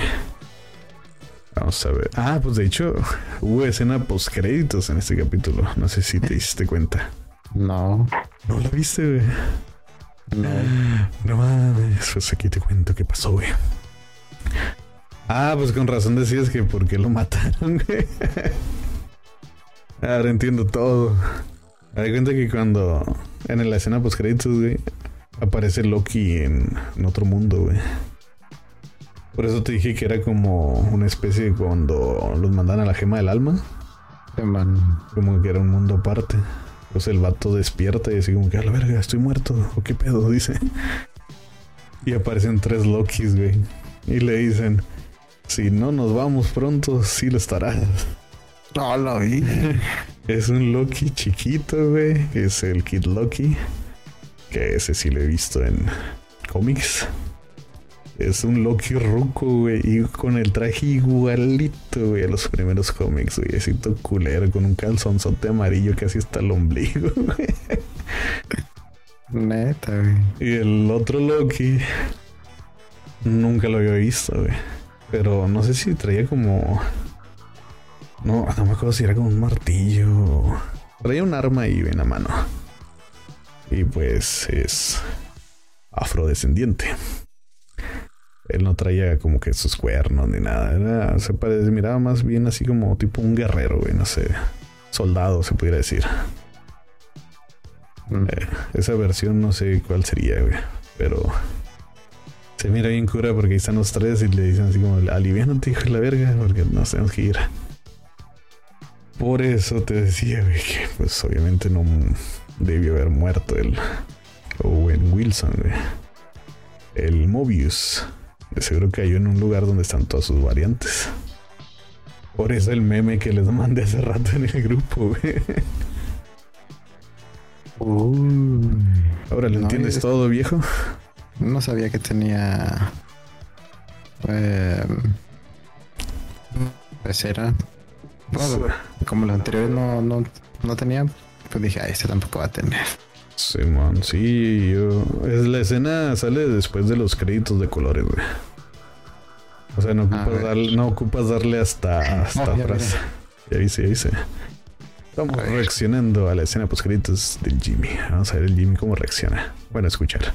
Vamos a ver. Ah, pues de hecho, hubo escena post créditos en este capítulo. No sé si te diste cuenta. No. ¿No la viste, güey? No. No mames, pues aquí te cuento qué pasó, güey. Ah, pues con razón decías que por qué lo mataron, güey. Ahora entiendo todo. Me di cuenta que cuando en la escena post créditos, güey, aparece Loki en, en otro mundo, güey. Por eso te dije que era como una especie de cuando los mandan a la gema del alma, Simón. como que era un mundo aparte. Pues el vato despierta y así como que a la verga, estoy muerto. ¿O qué pedo? Dice. Y aparecen tres Lokis, güey. Y le dicen, si no nos vamos pronto, sí lo estarás. No lo vi. Es un Loki chiquito, güey. Es el Kid Loki. Que ese sí lo he visto en cómics. Es un Loki ruco, güey. Y con el traje igualito, güey, a los primeros cómics, güey. Así todo culero, con un calzonzote amarillo casi hasta el ombligo, güey. Neta, güey. Y el otro Loki nunca lo había visto, güey. Pero no sé si traía como. No, no me acuerdo si era como un martillo. Traía un arma ahí en la mano. Y pues es afrodescendiente. Él no traía como que sus cuernos ni nada. Era, se parece, miraba más bien así como tipo un guerrero, güey, no sé. Soldado, se pudiera decir. Mm. Eh, esa versión no sé cuál sería, güey. Pero se mira bien cura porque ahí están los tres y le dicen así como, aliviánate, hijo de la verga, porque nos tenemos que ir. Por eso te decía, güey, que pues obviamente no debió haber muerto el Owen Wilson, güey. El Mobius. De seguro cayó en un lugar donde están todas sus variantes. Por eso el meme que les mandé hace rato en el grupo, güey. Uy. Ahora lo No, entiendes es- todo, viejo. No sabía que tenía. Eh, pecera. Bueno, como los anteriores no, no, no tenían, pues dije, ay, este tampoco va a tener. Simón, sí, yo. Es la escena sale después de los créditos de colores, güey. O sea, no A ocupas, darle, no ocupas darle hasta, hasta Oh, ya atrás. Ya hice, ya hice. Estamos A reaccionando a la escena post créditos del Jimmy. Vamos a ver el Jimmy cómo reacciona. Bueno, escuchar.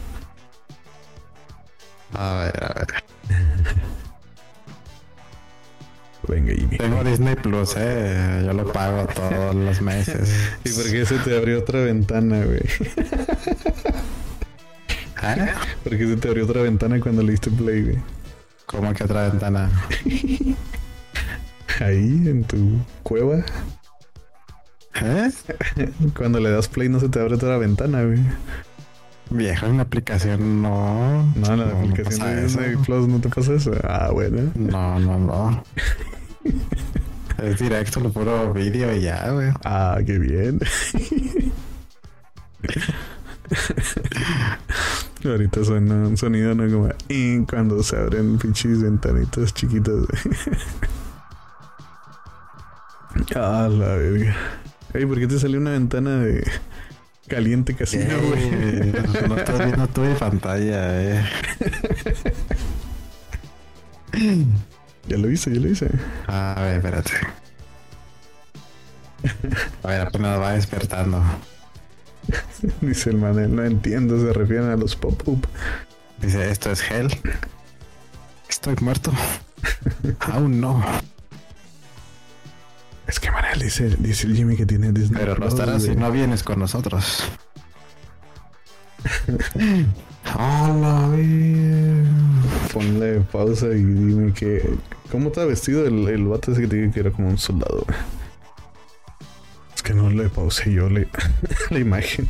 A ver, a ver. Venga, Jimmy. Tengo Disney Plus, eh. Yo lo pago todos los meses. ¿Y por qué se te abrió otra ventana, güey? ¿Eh? ¿Por qué se te abrió otra ventana cuando le diste play, güey? ¿Cómo que otra ventana? Ahí, en tu cueva. ¿Eh? Cuando le das play no se te abre otra ventana, güey. Viejo, en la aplicación no. No, en la No, no aplicación pasa de eso. Disney Plus no te pasa eso. Ah, bueno. No, no, no. Es directo, lo puro vídeo y ya, güey. Ah, qué bien. Ahorita suena un sonido, ¿no? Como "In", cuando se abren pinches ventanitas chiquitas. ah, la verga. Ey, ¿por qué te salió una ventana de caliente casino, güey? Eh, no estás viendo mi pantalla, eh. Ya lo hice, ya lo hice. A ver, espérate. A ver, apenas va despertando. Dice el Manel, no entiendo, se refieren a los pop-up. Dice, esto es Hell. Estoy muerto. Aún no. Es que Manel dice, dice el Jimmy que tiene Disney Pero lo Plus, estarás si no vienes con nosotros. Hola. Ponle pausa y dime que. ¿Cómo está vestido el, el vato ese que te dije que era como un soldado? Es que no le pausé yo le- la imagen.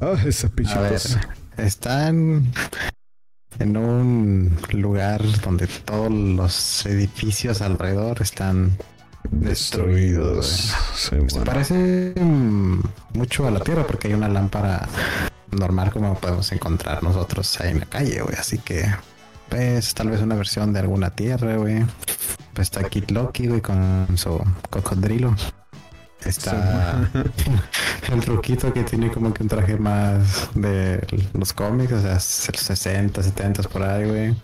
Ah, esa A ver, pichitos. están en un lugar donde todos los edificios alrededor están Destruidos. Sí, Se parece mucho a la Tierra porque hay una lámpara normal como podemos encontrar nosotros ahí en la calle, güey. Así que, pues, tal vez una versión de alguna Tierra, güey. Pues está Kid Loki, güey, con su cocodrilo. Está el truquito que tiene como que un traje más de los cómics, o sea, 60, 70 por ahí, güey.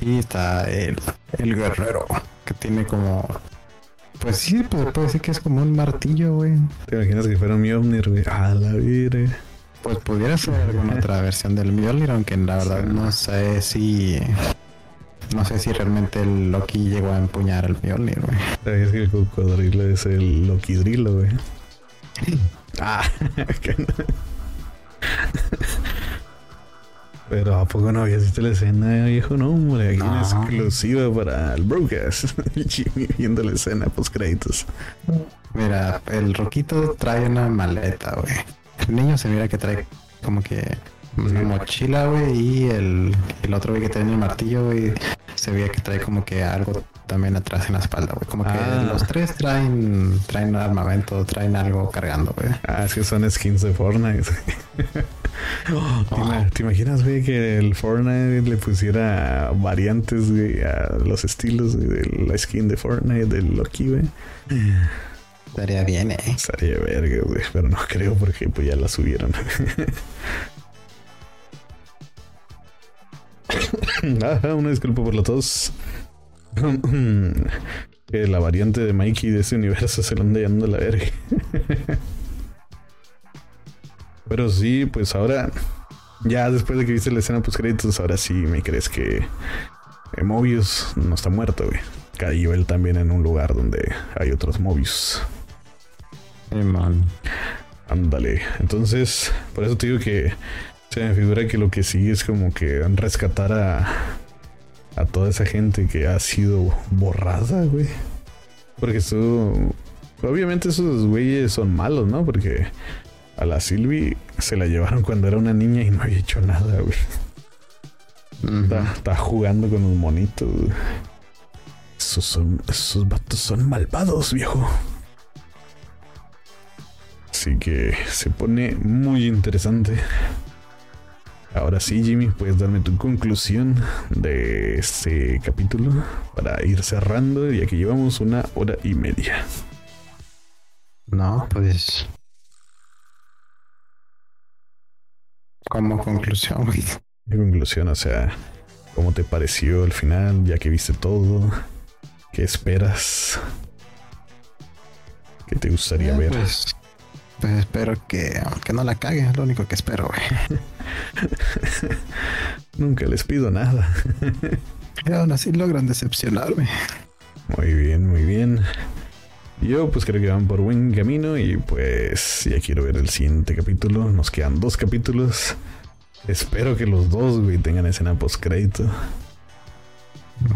Y está el, el guerrero, que tiene como... Pues sí, pues puede decir que es como un martillo, güey. ¿Te imaginas que fuera un Mjolnir, güey? A la virre. Pues pudiera ser alguna otra versión del Mjolnir, aunque la verdad Sí. no sé si... No sé si realmente el Loki llegó a empuñar el Mjolnir, güey. ¿Sabías que el cocodrilo es el loquidrilo, güey? Ah. Pero ¿a poco no habías visto la escena, viejo? No, hombre, aquí una No. exclusiva para el broadcast. Jimmy viendo la escena post créditos. Mira, el Roquito trae una maleta, güey. El niño se mira que trae como que una mochila, güey, y el, el otro güey que tiene el martillo, güey, se veía que trae como que algo también atrás en la espalda, güey. Como que Ah. los tres traen, traen armamento, traen algo cargando, güey. Ah, es que son skins de Fortnite. ¿Te, ima- te imaginas, güey, que el Fortnite le pusiera variantes, güey, a los estilos de la skin de Fortnite, del Loki, güey? Estaría bien, eh. Estaría verga, güey, pero no creo porque pues ya la subieron. Una disculpa por la tos. que la variante de Mikey de ese universo se lo anda llevando a la verga. pero sí, pues ahora, ya después de que viste la escena post créditos, ahora sí me crees que Mobius no está muerto, güey. Cayó él también en un lugar donde hay otros Mobius. Sí, man. Ándale. Entonces, por eso te digo que se me figura que lo que sigue es como que rescatar a, a toda esa gente que ha sido borrada, güey. Porque eso. Obviamente esos güeyes son malos, ¿no? Porque a la Sylvie se la llevaron cuando era una niña y no había hecho nada, güey. Está, está jugando con los monitos, güey. Esos, son, esos vatos son malvados, viejo. Así que se pone muy interesante. Ahora sí, Jimmy, puedes darme tu conclusión de este capítulo para ir cerrando, ya que llevamos una hora y media. No, pues. Como conclusión, güey. ¿Qué conclusión? O sea, ¿cómo te pareció el final? Ya que viste todo. ¿Qué esperas? ¿Qué te gustaría Eh, ver? Pues, pues espero que, que no la cague, es lo único que espero, güey. Nunca les pido nada. Y aún así logran decepcionarme. Muy bien, muy bien. Yo pues creo que van por buen camino y pues ya quiero ver el siguiente capítulo. Nos quedan dos capítulos. Espero que los dos, güey, tengan escena post crédito.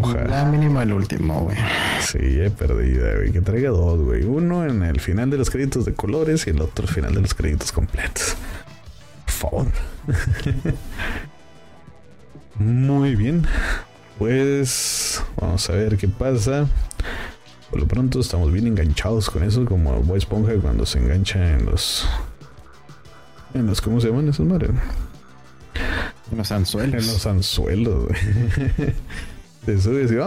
Ojalá. Mínimo el último, güey. Sí, he perdido, güey. Que traiga dos, güey. Uno en el final de los créditos de colores y el otro al final de los créditos completos. Por favor. Muy bien. Pues vamos a ver qué pasa. Por lo pronto estamos bien enganchados con eso, como Boy Esponja cuando se engancha en los. En los. ¿Cómo se llaman esos madres? Los En anzuelos. los anzuelos, güey. Te subes y.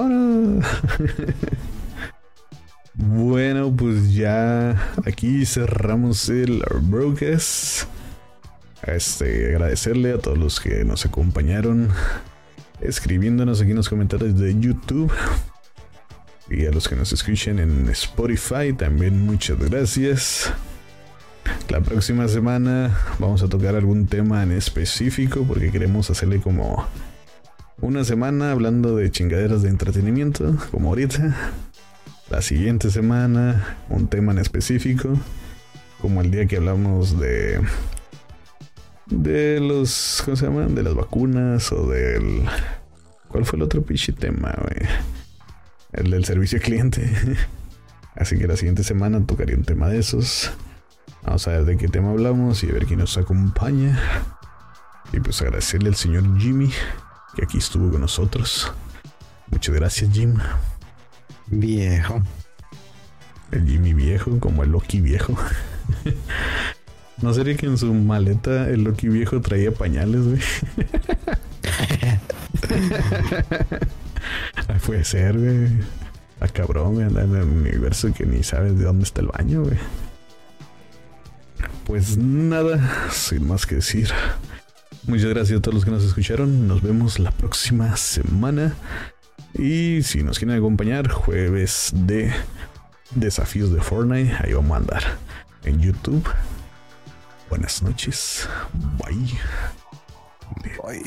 Bueno, pues ya aquí cerramos el broadcast. Este, agradecerle a todos los que nos acompañaron escribiéndonos aquí en los comentarios de YouTube. Y a los que nos escuchen en Spotify también muchas gracias. La próxima semana vamos a tocar algún tema en específico porque queremos hacerle como una semana hablando de chingaderas de entretenimiento, como ahorita. La siguiente semana un tema en específico, como el día que hablamos de de los ¿cómo se llaman? De las vacunas o del ¿Cuál fue el otro pinche tema, güey? El del servicio al cliente. Así que la siguiente semana tocaría un tema de esos. Vamos a ver de qué tema hablamos y a ver quién nos acompaña. Y pues agradecerle al señor Jimmy que aquí estuvo con nosotros. Muchas gracias, Jim. Viejo. El Jimmy viejo, como el Loki viejo. ¿No sería que en su maleta el Loki viejo traía pañales, güey? Ay, Puede ser, güey. A cabrón, güey, anda en el universo que ni sabes de dónde está el baño, güey. Pues nada, sin más que decir. Muchas gracias a todos los que nos escucharon. Nos vemos la próxima semana. Y si nos quieren acompañar, jueves de desafíos de Fortnite, ahí vamos a andar en YouTube. Buenas noches. Bye. Ay.